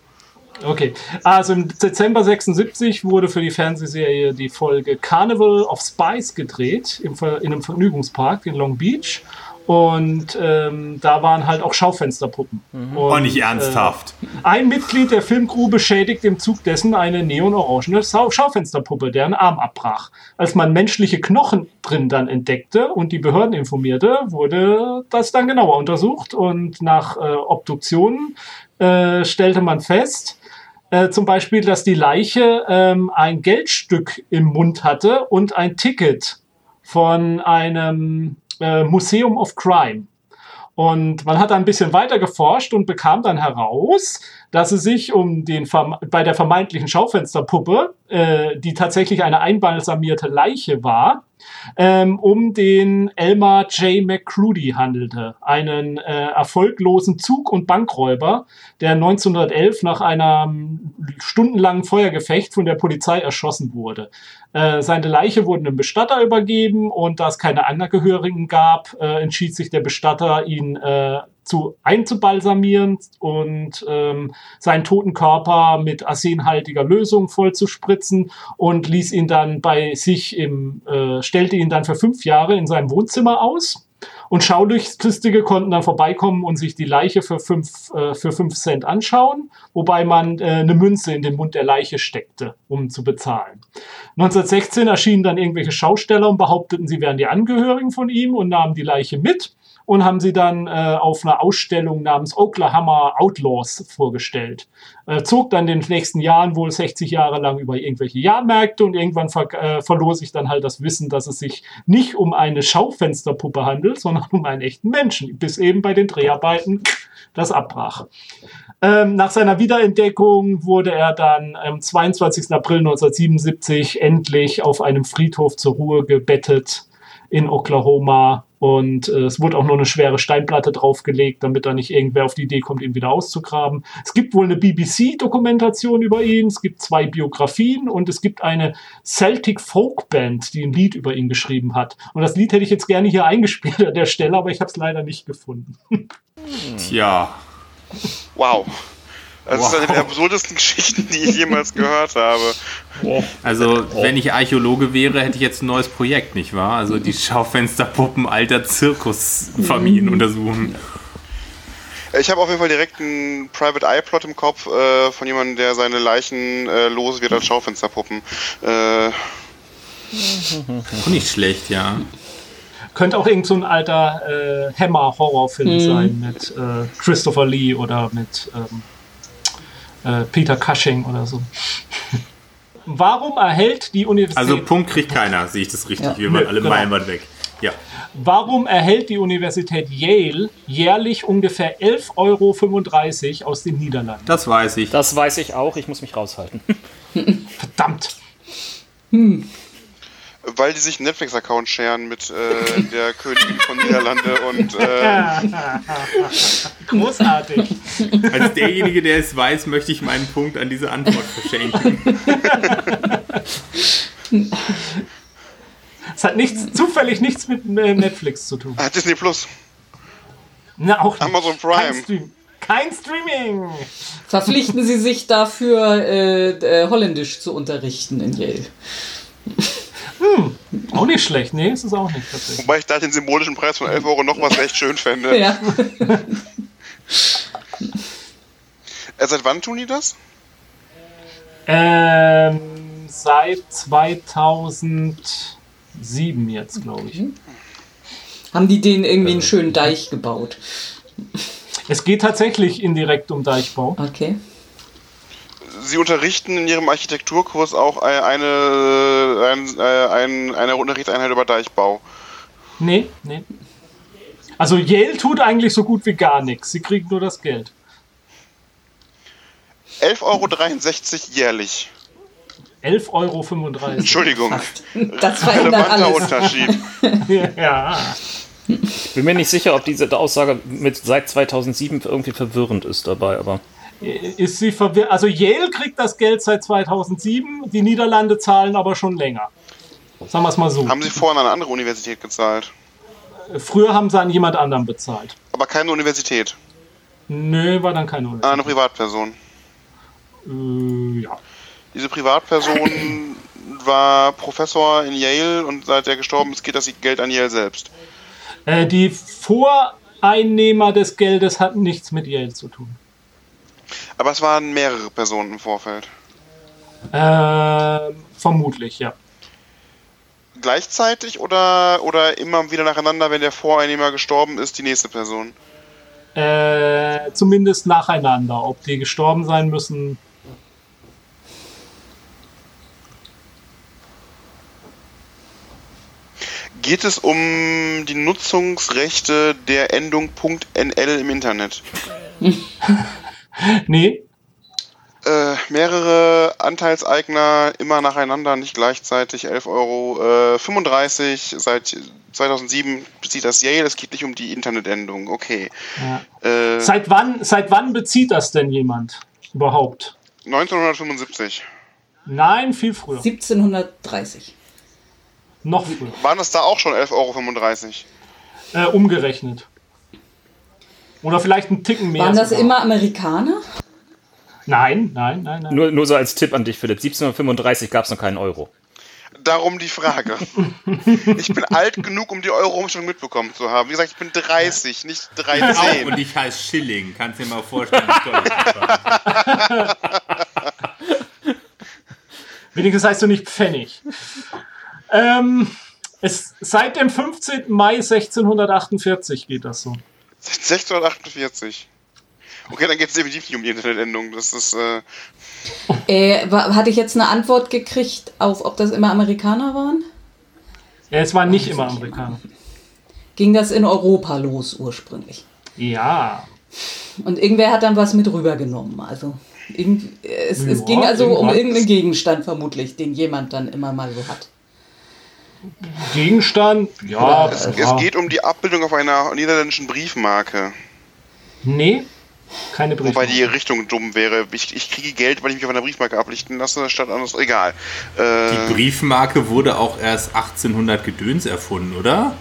Okay. Also im Dezember 76 wurde für die Fernsehserie die Folge Carnival of Spice gedreht im Ver in einem Vergnügungspark in Long Beach. Und ähm, da waren halt auch Schaufensterpuppen. Und, Oh, nicht ernsthaft. Äh, ein Mitglied der Filmcrew beschädigt im Zug dessen eine neonorangene Schaufensterpuppe, deren Arm abbrach. Als man menschliche Knochen drin dann entdeckte und die Behörden informierte, wurde das dann genauer untersucht und nach äh, Obduktionen äh, stellte man fest, äh, zum Beispiel, dass die Leiche ähm, ein Geldstück im Mund hatte und ein Ticket von einem äh, Museum of Crime. Und man hat ein bisschen weiter geforscht und bekam dann heraus, dass es sich um den bei der vermeintlichen Schaufensterpuppe, äh, die tatsächlich eine einbalsamierte Leiche war, ähm, um den Elmer J. McCrudy handelte, einen äh, erfolglosen Zug- und Bankräuber, der 1911 nach einem stundenlangen Feuergefecht von der Polizei erschossen wurde. Äh, seine Leiche wurde einem Bestatter übergeben und da es keine Angehörigen gab, äh, entschied sich der Bestatter, ihn äh, zu einzubalsamieren und ähm, seinen toten Körper mit arsenhaltiger Lösung vollzuspritzen und ließ ihn dann bei sich im, äh, stellte ihn dann für fünf Jahre in seinem Wohnzimmer aus. Und Schaulustigstige konnten dann vorbeikommen und sich die Leiche für fünf, äh, für fünf Cent anschauen, wobei man äh, eine Münze in den Mund der Leiche steckte, um zu bezahlen. 1916 erschienen dann irgendwelche Schausteller und behaupteten, sie wären die Angehörigen von ihm und nahmen die Leiche mit und haben sie dann äh, auf einer Ausstellung namens Oklahoma Outlaws vorgestellt. Äh, zog dann in den nächsten Jahren wohl 60 Jahre lang über irgendwelche Jahrmärkte und irgendwann ver äh, verlor sich dann halt das Wissen, dass es sich nicht um eine Schaufensterpuppe handelt, sondern um einen echten Menschen, bis eben bei den Dreharbeiten das abbrach. Ähm, nach seiner Wiederentdeckung wurde er dann am 22. April 1977 endlich auf einem Friedhof zur Ruhe gebettet in Oklahoma und äh, es wurde auch nur eine schwere Steinplatte draufgelegt, damit da nicht irgendwer auf die Idee kommt, ihn wieder auszugraben. Es gibt wohl eine BBC-Dokumentation über ihn, es gibt zwei Biografien und es gibt eine Celtic Folk Band, die ein Lied über ihn geschrieben hat. Und das Lied hätte ich jetzt gerne hier eingespielt an der Stelle, aber ich habe es leider nicht gefunden. Tja. Wow. Das ist eine Wow. der absurdesten Geschichten, die ich jemals gehört habe. Also, wenn ich Archäologe wäre, hätte ich jetzt ein neues Projekt, nicht wahr? Also die Schaufensterpuppen alter Zirkusfamilien untersuchen. Ich habe auf jeden Fall direkt einen Private Eye Plot im Kopf äh, von jemandem, der seine Leichen äh, los wird als Schaufensterpuppen. Äh, Auch nicht schlecht, ja. Könnte auch irgend so ein alter äh, Hammer-Horrorfilm sein mit äh, Christopher Lee oder mit ähm, äh, Peter Cushing oder so. Warum erhält die Universität Also Punkt kriegt keiner, sehe ich das richtig. Ja. Wir waren alle genau. meilenweit weg. Ja. Warum erhält die Universität Yale jährlich ungefähr 11,35 Euro aus den Niederlanden? Das weiß ich. Das weiß ich auch, ich muss mich raushalten. Verdammt! Weil die sich einen Netflix-Account scheren mit äh, der Königin von Niederlande und äh, Großartig. Als derjenige, der es weiß, möchte ich meinen Punkt an diese Antwort verschenken. Es hat nichts, zufällig nichts mit äh, Netflix zu tun. ah, Disney Plus. Na, auch nicht. Amazon Kein, Prime. Stream. Kein Streaming. Verpflichten Sie sich dafür, äh, äh, Holländisch zu unterrichten in Yale. Auch nicht schlecht. Nee, ist es auch nicht tatsächlich. Wobei ich da den symbolischen Preis von 11 Euro noch was echt schön fände. Ja. Äh, seit wann tun die das? Ähm, seit 2007 jetzt, glaube ich. Haben die denen irgendwie einen schönen Deich gebaut? Es geht tatsächlich indirekt um Deichbau. Okay. Sie unterrichten in Ihrem Architekturkurs auch eine, ein, äh, ein, eine Unterrichtseinheit über Deichbau. Nee, nee. Also Yale tut eigentlich so gut wie gar nichts. Sie kriegen nur das Geld. 11,63 Euro jährlich. 11,35 Euro. Entschuldigung. Das verändert Relevanter alles. Unterschied. ja. Ich bin mir nicht sicher, ob diese Aussage mit seit 2007 irgendwie verwirrend ist dabei, aber Ist sie verwirrt? Also Yale kriegt das Geld seit 2007, die Niederlande zahlen aber schon länger. Sagen wir es mal so. Haben Sie vorher an eine andere Universität gezahlt? Früher haben sie an jemand anderen bezahlt. Aber keine Universität. Nö, war dann keine An Universität. eine Privatperson. Äh, ja. Diese Privatperson war Professor in Yale und seit er gestorben ist, geht das Geld an Yale selbst. Äh, die Voreinnehmer des Geldes hatten nichts mit Yale zu tun. Aber es waren mehrere Personen im Vorfeld. Äh, vermutlich, ja. Gleichzeitig oder, oder immer wieder nacheinander, wenn der Voreinnehmer gestorben ist, die nächste Person? Äh, zumindest nacheinander. Ob die gestorben sein müssen. Geht es um die Nutzungsrechte der Endung .nl im Internet? Nee, Äh, mehrere Anteilseigner immer nacheinander, nicht gleichzeitig, 11,35 Euro. Äh, 35. Seit 2007 bezieht das Yale, es geht nicht um die Internetendung. Okay. Ja. Äh, Seit wann, seit wann bezieht das denn jemand überhaupt? 1975. Nein, viel früher. 1730. Noch früher. Waren es da auch schon 11,35 Euro? Äh, umgerechnet. Oder vielleicht ein Ticken mehr. Waren das sogar. immer Amerikaner? Nein, nein, nein, nein. nur, nur so als Tipp an dich, Philipp. 1735 gab es noch keinen Euro. Darum die Frage. Ich bin alt genug, um die Euro-Umstellung mitbekommen zu haben. Wie gesagt, ich bin 30, nicht Auch, 13. und ich heiße Schilling. Kannst dir mal vorstellen, wie toll war. Wenigstens heißt du nicht Pfennig. ähm, es, seit dem 15. Mai 1648 geht das so. 1648. Okay, dann geht es definitiv nicht um die Internetendung. Das ist, äh, Äh, hatte ich jetzt eine Antwort gekriegt auf, ob das immer Amerikaner waren? Ja, es waren nicht immer Amerikaner. Ging das in Europa los ursprünglich? Ja. Und irgendwer hat dann was mit rübergenommen. Also irgend, es, es ging also um irgendeinen Gegenstand vermutlich, den jemand dann immer mal so hat. Gegenstand? Ja. es, es geht um die Abbildung auf einer niederländischen Briefmarke. Nee, keine Briefe. Wobei die Richtung dumm wäre. Ich, ich kriege Geld, weil ich mich auf einer Briefmarke ablichten lasse, statt anders. Egal. Äh, Die Briefmarke wurde auch erst 1800 Gedöns erfunden, oder?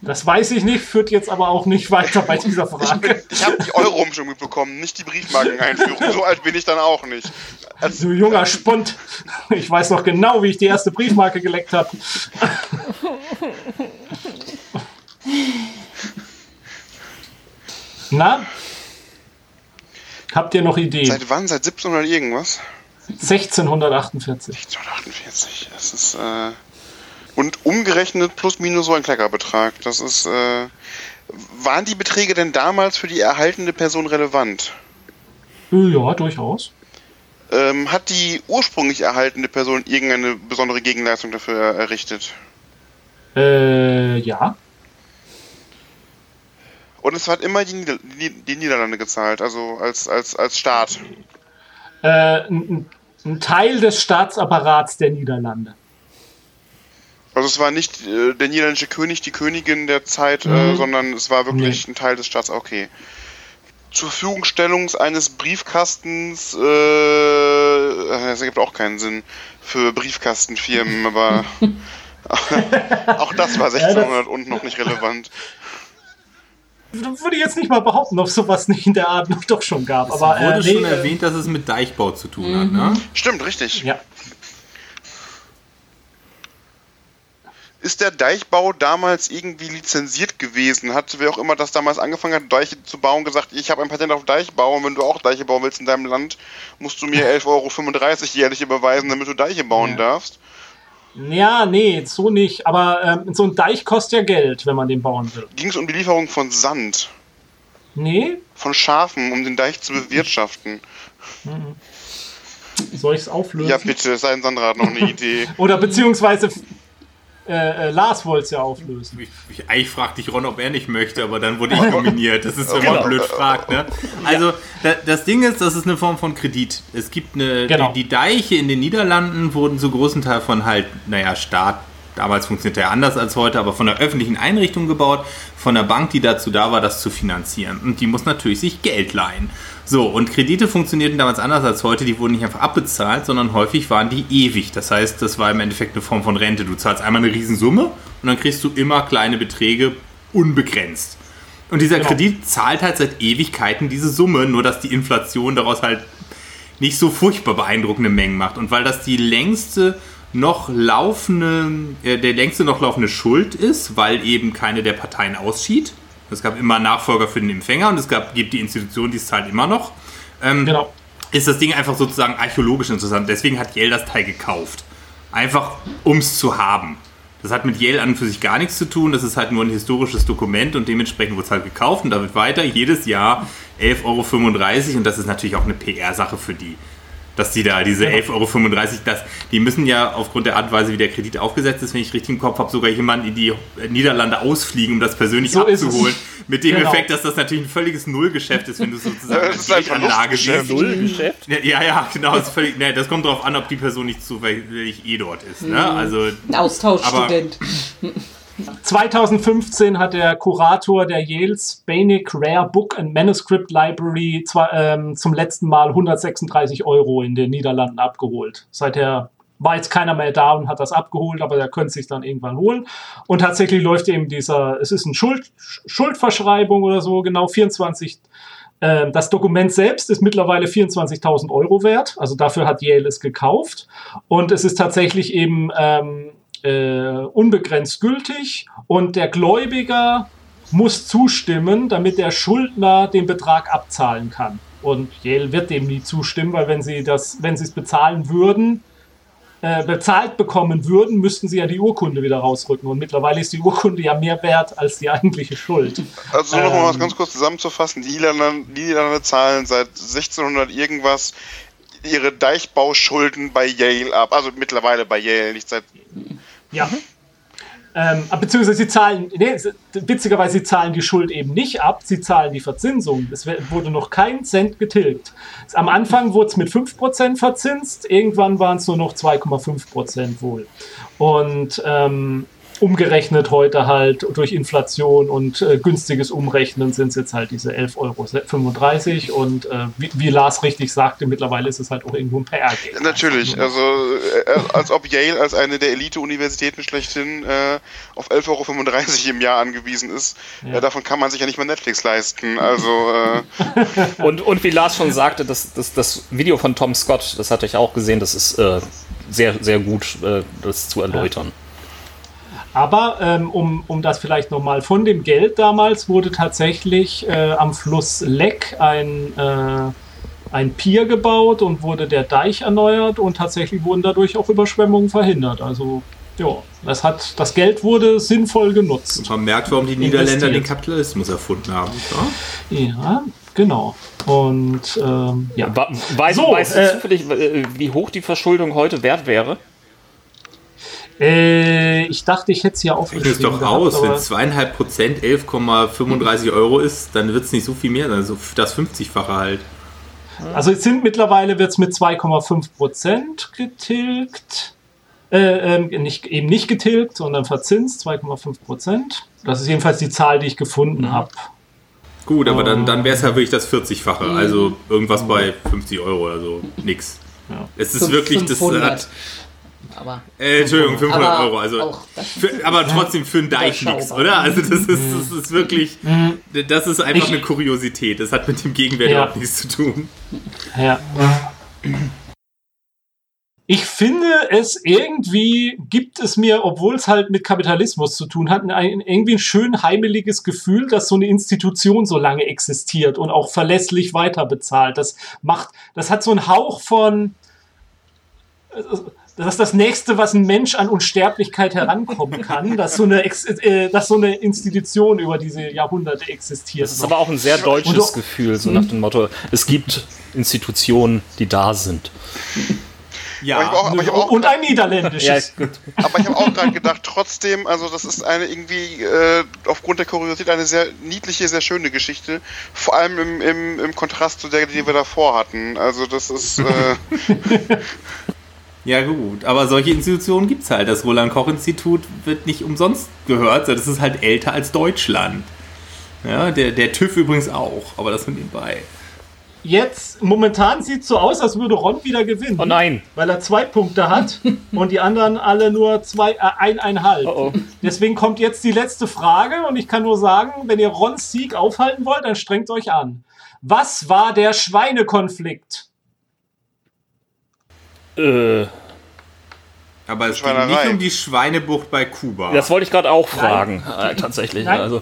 Das weiß ich nicht, führt jetzt aber auch nicht weiter bei dieser Frage. ich habe die Euro-Umstellung mitbekommen, nicht die Briefmarkeneinführung. So alt bin ich dann auch nicht. Also, Du junger Spund. Ich weiß noch genau, wie ich die erste Briefmarke geleckt habe. Na? Habt ihr noch Ideen? seit wann? Seit 1700 irgendwas? 1648. 1648. Das ist, äh. Und umgerechnet plus minus so ein Kleckerbetrag. Das ist, äh. Waren die Beträge denn damals für die erhaltene Person relevant? Ja, durchaus. Ähm, hat die ursprünglich erhaltene Person irgendeine besondere Gegenleistung dafür errichtet? Äh, ja. Und es hat immer die, Nieder die, die Niederlande gezahlt, also als, als, als Staat. Äh, ein, ein Teil des Staatsapparats der Niederlande. Also es war nicht äh, der niederländische König, die Königin der Zeit, äh, Mhm. sondern es war wirklich Nee. ein Teil des Staats. Okay. Zur Verfügungstellung eines Briefkastens, äh, das ergibt auch keinen Sinn für Briefkastenfirmen, aber auch das war 1600 und noch nicht relevant. Würde ich jetzt nicht mal behaupten, ob sowas nicht in der Art noch doch schon gab. Es aber wurde äh, nee, schon äh, erwähnt, dass es mit Deichbau zu tun hat, ne? Stimmt, richtig. Ja. Ist der Deichbau damals irgendwie lizenziert gewesen? Hat wer auch immer das damals angefangen hat, Deiche zu bauen, gesagt, ich habe ein Patent auf Deichbau und wenn du auch Deiche bauen willst in deinem Land, musst du mir 11,35 Euro jährlich überweisen, damit du Deiche bauen Ja. darfst? Ja, nee, so nicht. Aber ähm, so ein Deich kostet ja Geld, wenn man den bauen will. Ging es um die Lieferung von Sand, Nee, von Schafen, um den Deich zu bewirtschaften? soll ich es auflösen? Ja, bitte, es sei denn, Sandra hat noch eine Idee. Oder beziehungsweise äh, äh, Lars wollte es ja auflösen. Ich, ich, eigentlich fragte ich Ron, ob er nicht möchte, aber dann wurde ich nominiert. Das ist, wenn man Genau. blöd fragt. Ne? Also, da, das Ding ist, das ist eine Form von Kredit. Es gibt eine. Genau. Die, die Deiche in den Niederlanden wurden zu großen Teil von halt, naja, Staat. Damals funktioniert er anders als heute, aber von der öffentlichen Einrichtung gebaut, von der Bank, die dazu da war, das zu finanzieren. Und die muss natürlich sich Geld leihen. So, und Kredite funktionierten damals anders als heute. Die wurden nicht einfach abbezahlt, sondern häufig waren die ewig. Das heißt, das war im Endeffekt eine Form von Rente. Du zahlst einmal eine Riesensumme und dann kriegst du immer kleine Beträge unbegrenzt. Und dieser Genau. Kredit zahlt halt seit Ewigkeiten diese Summe, nur dass die Inflation daraus halt nicht so furchtbar beeindruckende Mengen macht. Und weil das die längste noch laufende, äh, der längste noch laufende Schuld ist, weil eben keine der Parteien ausschied. Es gab immer Nachfolger für den Empfänger und es gab, gibt die Institution, die es zahlt immer noch. Ähm, Genau. ist das Ding einfach sozusagen archäologisch interessant. Deswegen hat Yale das Teil gekauft. Einfach um es zu haben. Das hat mit Yale an und für sich gar nichts zu tun. Das ist halt nur ein historisches Dokument und dementsprechend wurde es halt gekauft und da wird weiter jedes Jahr 11,35 Euro und das ist natürlich auch eine PR-Sache für die. Dass die da diese 11,35 Euro, das, die müssen ja aufgrund der Art und Weise, wie der Kredit aufgesetzt ist, wenn ich richtig im Kopf habe, sogar jemanden in die Niederlande ausfliegen, um das persönlich So abzuholen. Mit dem Genau. Effekt, dass das natürlich ein völliges Nullgeschäft ist, wenn du sozusagen Das ist ein Geldanlage Verlustgeschäft. siehst. Nullgeschäft? Ja, ja, genau. Das, ist völlig, ne, das kommt darauf an, ob die Person nicht zufällig eh dort ist. Ne? Also, Ein Austauschstudent. 2015 hat der Kurator der Yale's Banic Rare Book and Manuscript Library zwar, ähm, zum letzten Mal 136 Euro in den Niederlanden abgeholt. Seither war jetzt keiner mehr da und hat das abgeholt, aber der könnte sich dann irgendwann holen. Und tatsächlich läuft eben dieser, es ist eine Schuld, Schuldverschreibung oder so, genau 24 ähm, das Dokument selbst ist mittlerweile 24.000 Euro wert, also dafür hat Yale es gekauft. Und es ist tatsächlich eben ähm, äh, unbegrenzt gültig und der Gläubiger muss zustimmen, damit der Schuldner den Betrag abzahlen kann. Und Yale wird dem nie zustimmen, weil wenn sie das, wenn sie es bezahlen würden, äh, bezahlt bekommen würden, müssten sie ja die Urkunde wieder rausrücken. Und mittlerweile ist die Urkunde ja mehr wert als die eigentliche Schuld. Also was Ähm. ganz kurz zusammenzufassen. Die Niederlande zahlen seit 1600 irgendwas ihre Deichbauschulden bei Yale ab. Also mittlerweile bei Yale, nicht seit... Ja. Ähm, aber beziehungsweise sie zahlen, nee, witzigerweise, sie zahlen die Schuld eben nicht ab, sie zahlen die Verzinsung. Es wurde noch kein Cent getilgt. Am Anfang wurde es mit 5% verzinst, irgendwann waren es nur noch 2,5% wohl. Und ähm, umgerechnet heute halt durch Inflation und äh, günstiges Umrechnen sind es jetzt halt diese 11,35 Euro. Und äh, wie, wie Lars richtig sagte, mittlerweile ist es halt auch irgendwo ein PR-Geld. Natürlich, also äh, als ob Yale als eine der Elite-Universitäten schlechthin äh, auf 11,35 Euro im Jahr angewiesen ist. Ja. Äh, davon kann man sich ja nicht mal Netflix leisten. Also äh, Und, und wie Lars schon sagte, das, das, das Video von Tom Scott, das hatte ich auch gesehen, das ist äh, sehr, sehr gut, äh, das zu erläutern. Aber ähm, um, um das vielleicht nochmal von dem Geld damals wurde tatsächlich äh, am Fluss Leck ein, äh, ein Pier gebaut und wurde der Deich erneuert und tatsächlich wurden dadurch auch Überschwemmungen verhindert. Also ja, das, hat, das Geld wurde sinnvoll genutzt. Man merkt, warum die Niederländer Investiert. den Kapitalismus erfunden haben. Ja? Ja, genau. Und ähm, ja. Weiß, So, weißt du äh, zufällig, äh, wie hoch die Verschuldung heute wert wäre? Äh, ich dachte, ich hätte es ja Rechne aufgeschrieben. es doch gehabt, aus. Wenn aber- zweieinhalb Prozent 11,35 Euro ist, dann wird es nicht so viel mehr sein. So das 50-fache halt. Also es sind mittlerweile wird es mit 2,5 Prozent getilgt. Äh, ähm, nicht, eben nicht getilgt, sondern verzinst, 2,5 Prozent. Das ist jedenfalls die Zahl, die ich gefunden habe. Gut, aber dann, dann wäre es ja wirklich das 40-fache. Also irgendwas bei 50 Euro oder so. Nix. Ja. Es ist Fünf- wirklich, das 500. hat, Aber äh, Entschuldigung, 500 Aber Euro. Also, für, aber trotzdem für einen Deich nix, oder? Also das ist, das ist wirklich, das ist einfach Ich- eine Kuriosität. Das hat mit dem Gegenwert Ja. überhaupt nichts zu tun. Ja. Ich finde es irgendwie, gibt es mir, obwohl es halt mit Kapitalismus zu tun hat, ein, irgendwie ein schön heimeliges Gefühl, dass so eine Institution so lange existiert und auch verlässlich weiter bezahlt. Das macht, das hat so einen Hauch von, das ist das Nächste, was ein Mensch an Unsterblichkeit herankommen kann, dass so eine, Ex- äh, dass so eine Institution über diese Jahrhunderte existiert. Das ist aber auch ein sehr deutsches Und- Gefühl, so nach dem Motto, es gibt Institutionen, die da sind. Ja, Aber ich hab auch, aber ich hab auch, und ein niederländisches. gut. aber ich hab auch gerade gedacht, trotzdem, also das ist eine irgendwie äh, aufgrund der Kuriosität eine sehr niedliche, sehr schöne Geschichte. Vor allem im, im, im Kontrast zu der, die wir davor hatten. Also das ist. Äh, Ja, gut, aber solche Institutionen gibt es halt. Das Roland-Koch-Institut wird nicht umsonst gehört. Das ist halt älter als Deutschland. Ja, der, der TÜV übrigens auch, aber das mit nebenbei. Jetzt, momentan sieht es so aus, als würde Ron wieder gewinnen. Oh nein. Weil er zwei Punkte hat und die anderen alle nur zwei, äh, eineinhalb. Oh oh. Deswegen kommt jetzt die letzte Frage und ich kann nur sagen, wenn ihr Rons Sieg aufhalten wollt, dann strengt euch an. Was war der Schweinekonflikt? Äh, Aber es geht Schweinerei. nicht um die Schweinebucht bei Kuba. das wollte ich gerade auch fragen, äh, tatsächlich. Nein. Also,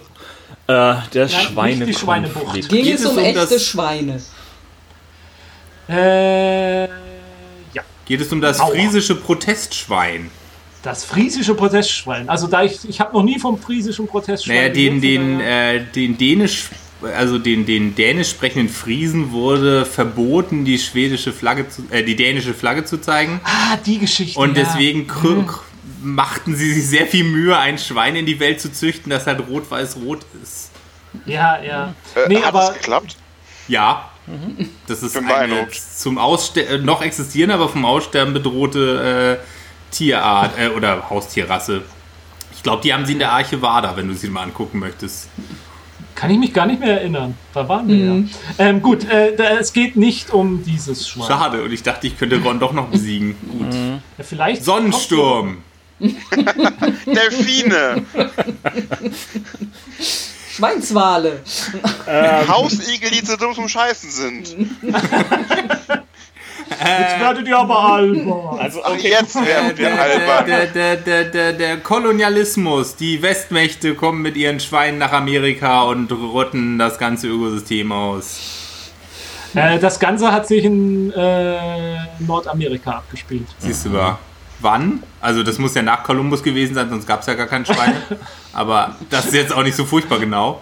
äh, der nicht die Schweinebucht. Ging Geht es um um echte das- Schweine? Äh, ja. Geht es um das Aua. friesische Protestschwein? Das friesische Protestschwein. Also da ich, ich habe noch nie vom friesischen Protestschwein Naja, den, den, äh, den dänisch, also den, den dänisch sprechenden Friesen wurde verboten, die schwedische Flagge zu, äh, die dänische Flagge zu zeigen. Ah, die Geschichte. Und ja. deswegen krü- krü- machten sie sich sehr viel Mühe, ein Schwein in die Welt zu züchten, das halt rot-weiß-rot ist. Ja, ja. äh, Nee, hat aber das geklappt? Ja. Das ist eine beeindruckt. zum Ausste äh, noch existierende, aber vom Aussterben bedrohte äh, Tierart äh, oder Haustierrasse. Ich glaube, die haben sie in der Arche Wada, wenn du sie mal angucken möchtest. Kann ich mich gar nicht mehr erinnern. Da waren wir ja. Ähm, gut, äh, da, es geht nicht um dieses Schwein. Schade, und ich dachte, ich könnte Ron doch noch besiegen. Gut. Ja, vielleicht Sonnensturm. Delfine! Schweinswale. Hausigel, die zu dumm zum Scheißen sind. Jetzt werdet ihr aber albern. Also, Ach, okay. jetzt werden wir Der, albern. der, der, der, der, der Kolonialismus. Die Westmächte kommen mit ihren Schweinen nach Amerika und rotten das ganze Ökosystem aus. Äh, das Ganze hat sich in äh, Nordamerika abgespielt. Siehst du mal. Wann? Also das muss ja nach Kolumbus gewesen sein, sonst gab es ja gar kein Schwein. Aber das ist jetzt auch nicht so furchtbar genau.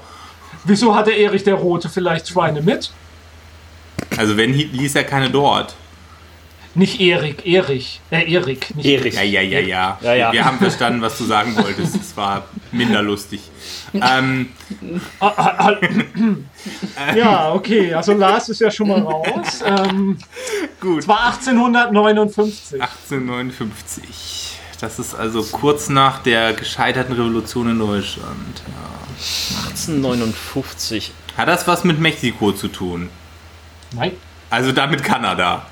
Wieso hatte Erich der Rote vielleicht Schweine mit? Also wenn, ließ er keine dort. Nicht Erik, Erich. Äh, Erik, nicht Erich. Ja, ja, ja, ja. Ja, ja. Wir haben verstanden, was du sagen wolltest. Es war minder lustig. Ähm, Ja, okay, also Lars ist ja schon mal raus. Ähm, gut. es war 1859. 1859. Das ist also kurz nach der gescheiterten Revolution in Deutschland. Ja. 1859. Hat das was mit Mexiko zu tun? Nein. Also da mit Kanada.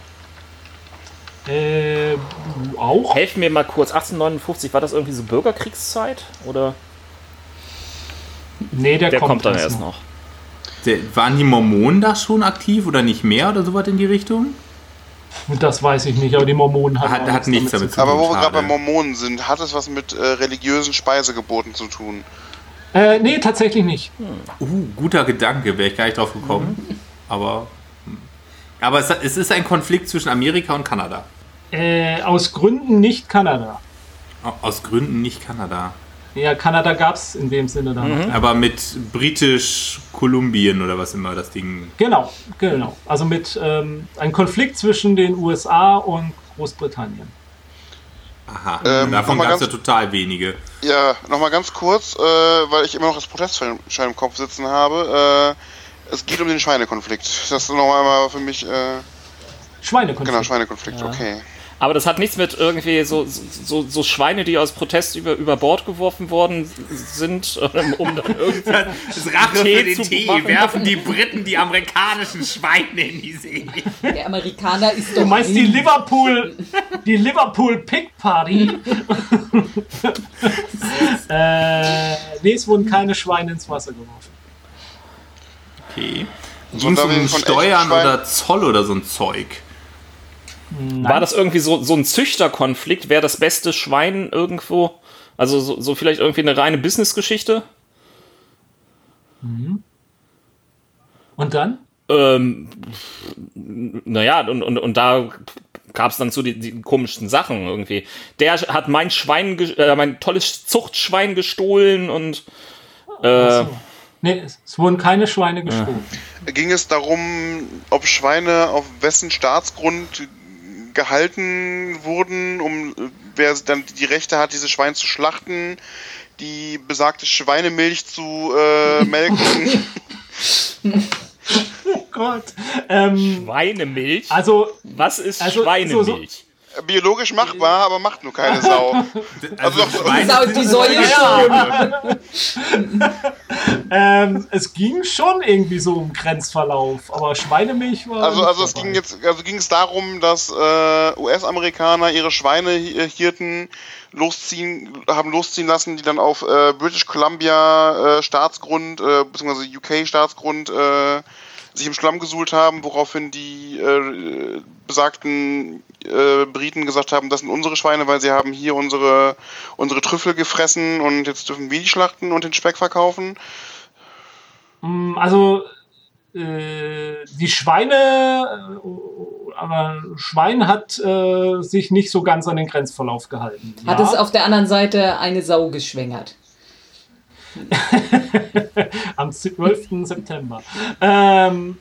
Äh, auch? Helfen mir mal kurz. 1859, war das irgendwie so Bürgerkriegszeit? Oder Nee, der, der kommt, dann erst noch? Der, waren die Mormonen da schon aktiv oder nicht mehr oder sowas in die Richtung? Das weiß ich nicht, aber die Mormonen hatten Hat, auch hat nichts damit zu tun. Aber wo wir gerade bei. Mormonen sind, hat es was mit äh, religiösen Speisegeboten zu tun? Äh, nee, tatsächlich nicht. Uh, guter Gedanke, wäre ich gar nicht drauf gekommen. Aber, hm. Aber es, es ist ein Konflikt zwischen Amerika und Kanada. Äh, aus Gründen nicht Kanada. Aus Gründen nicht Kanada. Ja, Kanada gab es in dem Sinne dann. Aber mit Britisch-Kolumbien oder was immer das Ding. Genau, genau. Also mit ähm, einem Konflikt zwischen den USA und Großbritannien. Aha. Ähm, Davon gab es ja total wenige. Ja, nochmal ganz kurz, äh, weil ich immer noch das Protestschein im Kopf sitzen habe. Äh, es geht um den Schweinekonflikt. Das ist nochmal mal für mich, äh, Schweinekonflikt. genau, Schweinekonflikt, okay. Aber das hat nichts mit irgendwie so, so, so Schweine, die aus Protest über, über Bord geworfen worden sind, ähm, um dann irgendwie. Das Rache Tee für den zu Tee. machen. Werfen die Briten die amerikanischen Schweine in die See. Der Amerikaner ist doch. Du meinst die Liverpool, die Liverpool Pig Party? äh, nee, es wurden keine Schweine ins Wasser geworfen. Okay. So, Ging es um Steuern oder Zoll oder so ein Zeug? War das irgendwie so, so ein Züchterkonflikt? Wer das beste Schwein irgendwo? Also so, so vielleicht irgendwie eine reine Businessgeschichte? Und dann? Ähm, naja, und, und, und da gab es dann so die, die komischsten Sachen irgendwie. Der hat mein Schwein, äh, mein tolles Zuchtschwein gestohlen und äh, Nee, es, wurden keine Schweine gestohlen. Ging es darum, ob Schweine auf wessen Staatsgrund gehalten wurden, um wer dann die Rechte hat, dieses Schwein zu schlachten, die besagte Schweinemilch zu äh, melken. Oh Gott. Ähm, Schweinemilch? also, Was ist also, Schweinemilch? Biologisch machbar, aber macht nur keine Sau. Also, doch, Schweine Sau- sind die Säue schon. ähm, es ging schon irgendwie so um Grenzverlauf, aber Schweinemilch war. Also, also es dabei. ging jetzt, also ging es darum, dass äh, US-Amerikaner ihre Schweinehirten losziehen, haben losziehen lassen, die dann auf äh, British Columbia äh, Staatsgrund, äh, beziehungsweise UK Staatsgrund äh, sich im Schlamm gesuhlt haben, woraufhin die äh, besagten äh, Briten gesagt haben, das sind unsere Schweine, weil sie haben hier unsere, unsere Trüffel gefressen und jetzt dürfen wir die schlachten und den Speck verkaufen. Mm, Also äh, die Schweine, äh, aber Schwein hat äh, sich nicht so ganz an den Grenzverlauf gehalten. Hat ja. es auf der anderen Seite eine Sau geschwängert? Am 12. September. Ähm,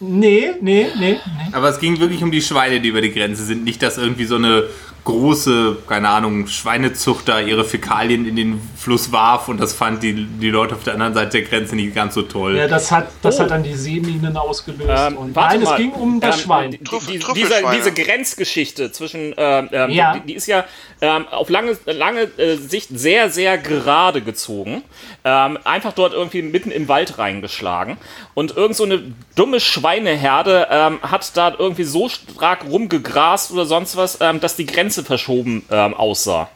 nee, nee, nee, nee. Aber es ging wirklich um die Schweine, die über die Grenze sind. Nicht, dass irgendwie so eine große, keine Ahnung, Schweinezucht da ihre Fäkalien in den Fluss warf und das fand die, die Leute auf der anderen Seite der Grenze nicht ganz so toll. Ja, das hat, das Oh. hat dann die Seeminen ausgelöst. Ähm, und warte nein, mal. es ging um das Ähm, Schwein. Die, die, diese, diese Grenzgeschichte zwischen, ähm, ähm, Ja. die, die ist ja ähm, auf lange, lange äh, Sicht sehr, sehr gerade gezogen. Ähm, einfach dort irgendwie mitten im Wald reingeschlagen. Und irgend so eine dumme Schweineherde ähm, hat da irgendwie so stark rumgegrast oder sonst was, ähm, dass die Grenze verschoben ähm, aussah.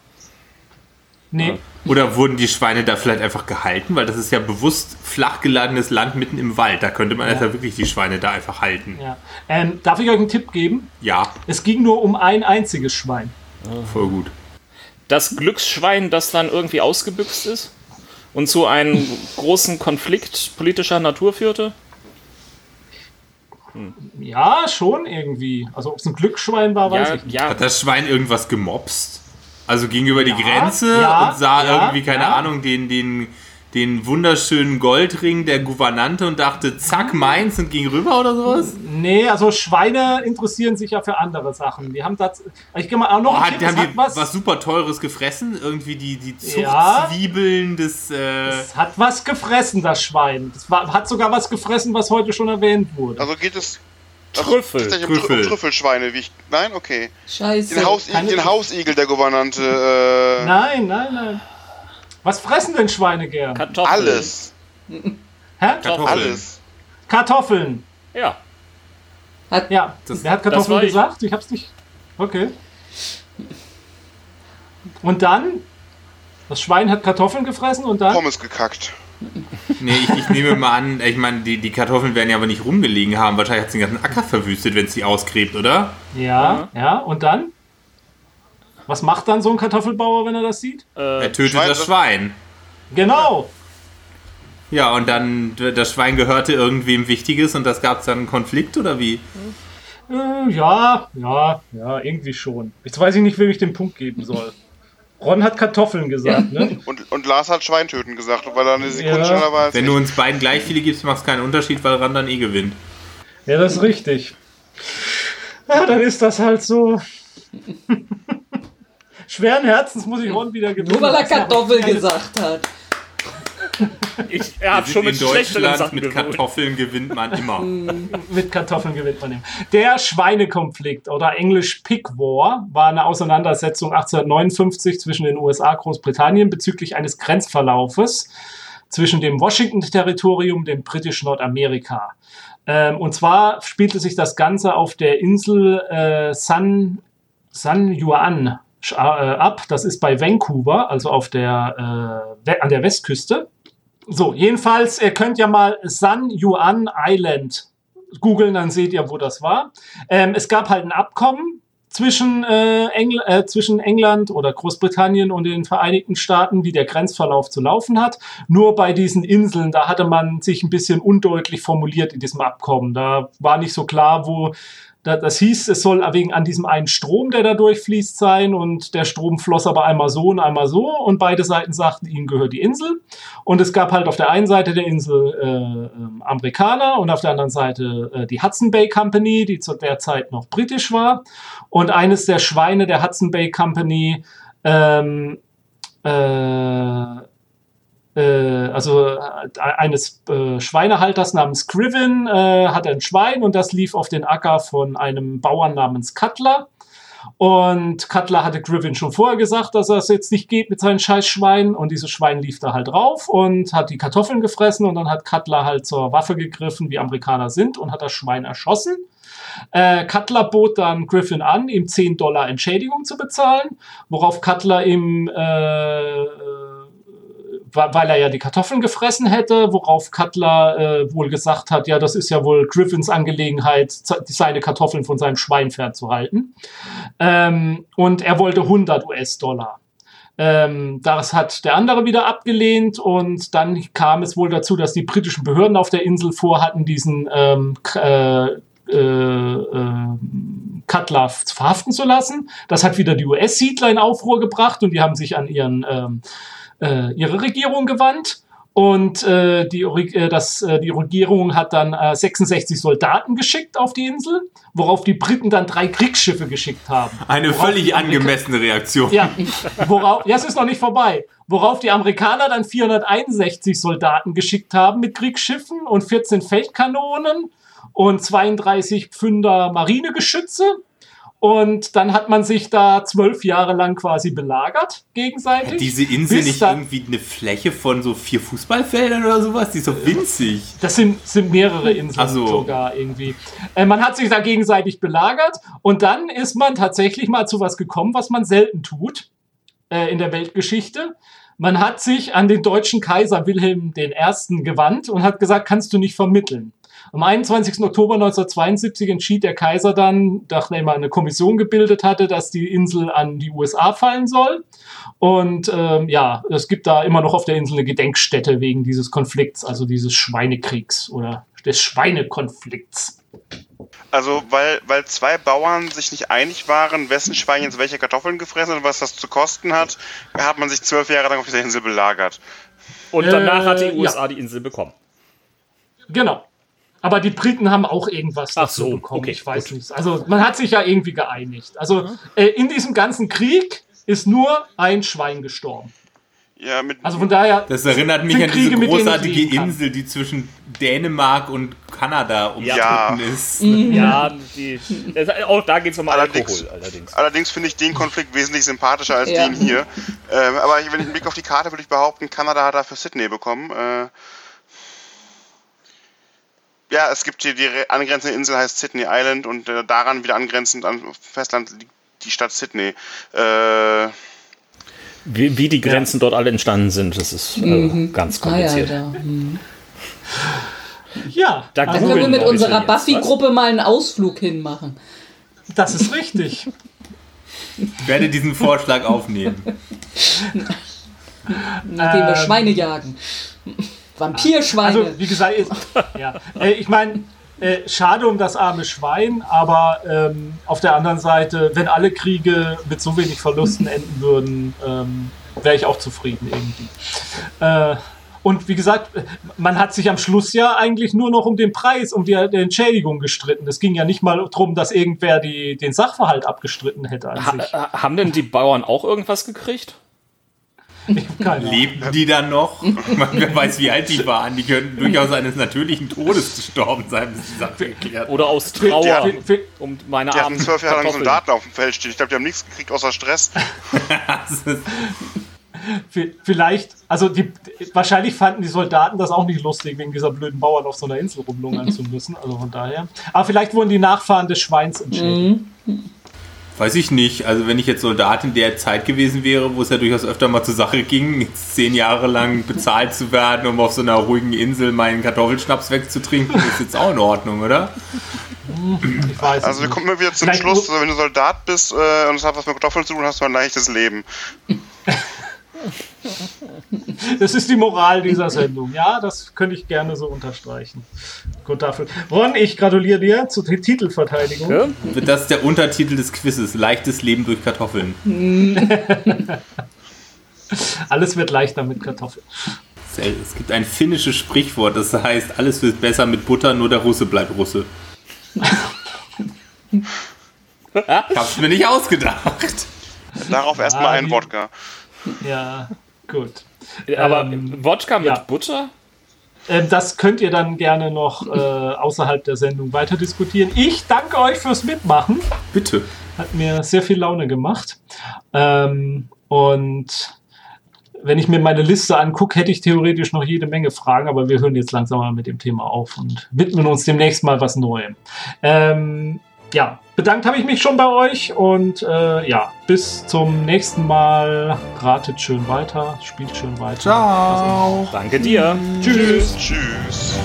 Nee, Oder wurden die Schweine da vielleicht einfach gehalten? Weil das ist ja bewusst flach geladenes Land mitten im Wald. Da könnte man ja. wirklich die Schweine da einfach halten. ja. Ähm, darf ich euch einen Tipp geben? Ja, Es ging nur um ein einziges Schwein. voll gut. Das Glücksschwein, das dann irgendwie ausgebüxt ist und zu einem großen Konflikt politischer Natur führte. Ja, schon irgendwie. Also ob es ein Glücksschwein war, weiß Ja, ich nicht. ja, Hat das Schwein irgendwas gemobst? Also ging über die Ja, Grenze ja, und sah ja, irgendwie, keine ja. Ahnung, den, den, den wunderschönen Goldring der Gouvernante und dachte, zack, meins und ging rüber oder sowas? Nee, also Schweine interessieren sich ja für andere Sachen. Die haben das. Ich gehe mal auch noch Oh, Tipp, die haben die hat was, was, super Teures gefressen? Irgendwie die, die Ja. Zuchtzwiebeln des... Äh, es hat was gefressen, das Schwein. Es war, hat sogar was gefressen, was heute schon erwähnt wurde. Also geht es Trüffel. tatsächlich um, Trü- Trüffel. um Trüffelschweine, wie ich. Nein, okay. Scheiße. Den, Haus, den Hausigel der Gouvernante. Äh, Nein, nein, nein. Was fressen denn Schweine gern? Kartoffeln. alles. Hä? Kartoffeln. Alles. Kartoffeln. Ja. Ja, Das- wer hat Kartoffeln ich. gesagt? Ich hab's nicht. Okay. Und dann? Das Schwein hat Kartoffeln gefressen und dann? Pommes gekackt. Nee, ich, ich nehme mal an, ich meine, die, die Kartoffeln werden ja aber nicht rumgelegen haben. Wahrscheinlich hat es den ganzen Acker verwüstet, wenn es die ausgräbt, oder? Ja, ja, und dann? Was macht dann so ein Kartoffelbauer, wenn er das sieht? Er tötet Schwein- das Schwein. Genau. Ja, und dann das Schwein gehörte irgendwem Wichtiges und das gab es dann einen Konflikt oder wie? Äh, ja, ja, ja, irgendwie schon. Jetzt weiß ich nicht, wem ich den Punkt geben soll. Ron hat Kartoffeln gesagt, ne? Und, und Lars hat Schweintöten gesagt, weil er eine Sekunde Ja. schneller war als Wenn ich. du uns beiden gleich viele gibst, macht es keinen Unterschied, weil Ran dann eh gewinnt. Ja, das ist richtig. Ja, dann ist das halt so. Schweren Herzens muss ich Ron wieder gewinnen. Nur weil er Kartoffel gesagt hat. Ich habe schon mit in Deutschland Sachen mit gewohnt. Kartoffeln gewinnt man immer. Mit Kartoffeln gewinnt man ihn. Der Schweinekonflikt oder englisch Pig War war eine Auseinandersetzung 1859 zwischen den USA und Großbritannien bezüglich eines Grenzverlaufes zwischen dem Washington-Territorium und dem britischen Nordamerika. Ähm, und zwar spielte sich das Ganze auf der Insel äh, San, San Juan ab. Das ist bei Vancouver, also auf der, äh, an der Westküste. So, jedenfalls, ihr könnt ja mal San Juan Island googeln, dann seht ihr, wo das war. Ähm, es gab halt ein Abkommen zwischen, äh, Engl äh, zwischen England oder Großbritannien und den Vereinigten Staaten, wie der Grenzverlauf zu laufen hat. Nur bei diesen Inseln, da hatte man sich ein bisschen undeutlich formuliert in diesem Abkommen. Da war nicht so klar, wo da- das hieß, es soll wegen an diesem einen Strom, der da durchfließt, sein und der Strom floss aber einmal so und einmal so und beide Seiten sagten, ihnen gehört die Insel. Und es gab halt auf der einen Seite der Insel äh, ähm, Amerikaner und auf der anderen Seite äh, die Hudson Bay Company, die zu der Zeit noch britisch war. Und eines der Schweine der Hudson Bay Company, ähm, äh, äh, also äh, eines äh, Schweinehalters namens Scriven äh, hat ein Schwein und das lief auf den Acker von einem Bauern namens Cutler. Und Cutler hatte Griffin schon vorher gesagt, dass das jetzt nicht geht mit seinen scheiß Schweinen. Und dieses Schwein lief da halt drauf und hat die Kartoffeln gefressen. Und dann hat Cutler halt zur Waffe gegriffen, wie Amerikaner sind, und hat das Schwein erschossen. Äh, Cutler bot dann Griffin an, ihm 10 Dollar Entschädigung zu bezahlen, worauf Cutler ihm, äh, weil er ja die Kartoffeln gefressen hätte, worauf Cutler äh, wohl gesagt hat, ja, das ist ja wohl Griffins Angelegenheit, seine Kartoffeln von seinem Schwein fernzuhalten. Ähm, und er wollte 100 US-Dollar. Ähm, das hat der andere wieder abgelehnt und dann kam es wohl dazu, dass die britischen Behörden auf der Insel vorhatten, diesen ähm, äh, äh, äh, Cutler verhaften zu lassen. Das hat wieder die US-Siedler in Aufruhr gebracht und die haben sich an ihren, ähm, äh, ihre Regierung gewandt. Und äh, die, äh, das, äh, die Regierung hat dann äh, 66 Soldaten geschickt auf die Insel, worauf die Briten dann drei Kriegsschiffe geschickt haben. Eine Worauf völlig angemessene Reaktion. ja, worauf, ja, es ist noch nicht vorbei. Worauf die Amerikaner dann 461 Soldaten geschickt haben mit Kriegsschiffen und 14 Feldkanonen und 32 Pfünder Marinegeschütze. Und dann hat man sich da zwölf Jahre lang quasi belagert gegenseitig. Diese Insel Bis nicht irgendwie eine Fläche von so vier Fußballfeldern oder sowas? Die ist doch winzig. Das sind, sind mehrere Inseln so. sogar irgendwie. Äh, man hat sich da gegenseitig belagert und dann ist man tatsächlich mal zu was gekommen, was man selten tut äh, in der Weltgeschichte. Man hat sich an den deutschen Kaiser Wilhelm I. gewandt und hat gesagt, kannst du nicht vermitteln. Am 21. Oktober 1972 entschied der Kaiser dann, nachdem er eine Kommission gebildet hatte, dass die Insel an die USA fallen soll. Und ähm, ja, es gibt da immer noch auf der Insel eine Gedenkstätte wegen dieses Konflikts, also dieses Schweinekriegs oder des Schweinekonflikts. Also, weil, weil zwei Bauern sich nicht einig waren, wessen Schwein jetzt welche Kartoffeln gefressen hat und was das zu kosten hat, hat man sich zwölf Jahre lang auf dieser Insel belagert. Und danach Äh, hat die ja. USA die Insel bekommen. Genau. Aber die Briten haben auch irgendwas Ach dazu so, bekommen. okay, ich weiß gut. nicht. Also man hat sich ja irgendwie geeinigt. Also äh, in diesem ganzen Krieg ist nur ein Schwein gestorben. Ja, mit, Also von daher. Das erinnert mich an diese Kriege, großartige. Insel, die zwischen Dänemark und Kanada umstritten Ja. ist. Ja, die, das, auch da geht es um Allerdings- Alkohol allerdings. allerdings finde ich den Konflikt wesentlich sympathischer als Ja. den hier. Ähm, aber wenn ich einen Blick auf die Karte würde ich behaupten, Kanada hat dafür Sydney bekommen. Äh, ja, es gibt hier die re- angrenzende Insel, heißt Sydney Island und äh, daran wieder angrenzend an Festland liegt die Stadt Sydney. Äh, Wie, wie die Grenzen dort alle entstanden sind, das ist äh, ganz Ah ja, kompliziert. da. hm. Ja, Da Da können wir mit unserer? Buffy-Gruppe mal einen Ausflug hinmachen. das ist richtig. Ich werde diesen Vorschlag aufnehmen. Indem wir Ähm. Schweine jagen. Vampirschweine. Also wie gesagt, ist, ja. äh, ich meine, äh, schade um das arme Schwein, aber ähm, auf der anderen Seite, wenn alle Kriege mit so wenig Verlusten enden würden, ähm, wäre ich auch zufrieden irgendwie. Äh, und wie gesagt, man hat sich am Schluss ja eigentlich nur noch um den Preis, um die, die Entschädigung gestritten. Es ging ja nicht mal darum, dass irgendwer die, den Sachverhalt abgestritten hätte an Ha sich. äh, haben denn die Bauern auch irgendwas gekriegt? Ich hab keine Ahnung. Lebten die dann noch? Man, wer weiß, wie alt die waren. Die könnten durchaus eines natürlichen Todes gestorben sein, bis die Sache geklärt Oder aus Trauer für- für- um meine Die hatten zwölf Jahre lang. Soldaten auf dem Feld stehen. Ich glaube, die haben nichts gekriegt außer Stress. Vielleicht, also die, wahrscheinlich fanden die Soldaten das auch nicht lustig, wegen dieser blöden Bauern auf so einer Insel rumlungern zu müssen. Also von daher. Aber vielleicht wurden die Nachfahren des Schweins entschädigt. Weiß ich nicht. Also wenn ich jetzt Soldat in der Zeit gewesen wäre, wo es ja durchaus öfter mal zur Sache ging, jetzt zehn Jahre lang bezahlt zu werden, um auf so einer ruhigen Insel meinen Kartoffelschnaps wegzutrinken, ist jetzt auch in Ordnung, oder? Ich weiß Also wir kommen immer wieder zum Vielleicht Schluss, nur- wenn du Soldat bist äh, und es hat was mit Kartoffeln zu tun, hast du ein leichtes Leben. Das ist die Moral dieser Sendung. Ja, das könnte ich gerne so unterstreichen. Gut dafür. Ron, ich gratuliere dir zur Titelverteidigung. Ja? Das ist der Untertitel des Quizzes. Leichtes Leben durch Kartoffeln. Alles wird leichter mit Kartoffeln. Es gibt ein finnisches Sprichwort, das heißt, alles wird besser mit Butter, nur der Russe bleibt Russe. Ich hab's mir nicht ausgedacht. Darauf erstmal ein die- Wodka. Ja, gut. Aber Ähm, Wodka mit ja. Butter? Ähm, das könnt ihr dann gerne noch äh, außerhalb der Sendung weiter diskutieren. Ich danke euch fürs Mitmachen. Bitte. Hat mir sehr viel Laune gemacht. Ähm, und wenn ich mir meine Liste angucke, hätte ich theoretisch noch jede Menge Fragen, aber wir hören jetzt langsam mal mit dem Thema auf und widmen uns demnächst mal was Neuem. Ähm, ja, bedankt habe ich mich schon bei euch und äh, ja, bis zum nächsten Mal. Ratet schön weiter, spielt schön weiter. Ciao. Danke dir. Tschüss. Tschüss.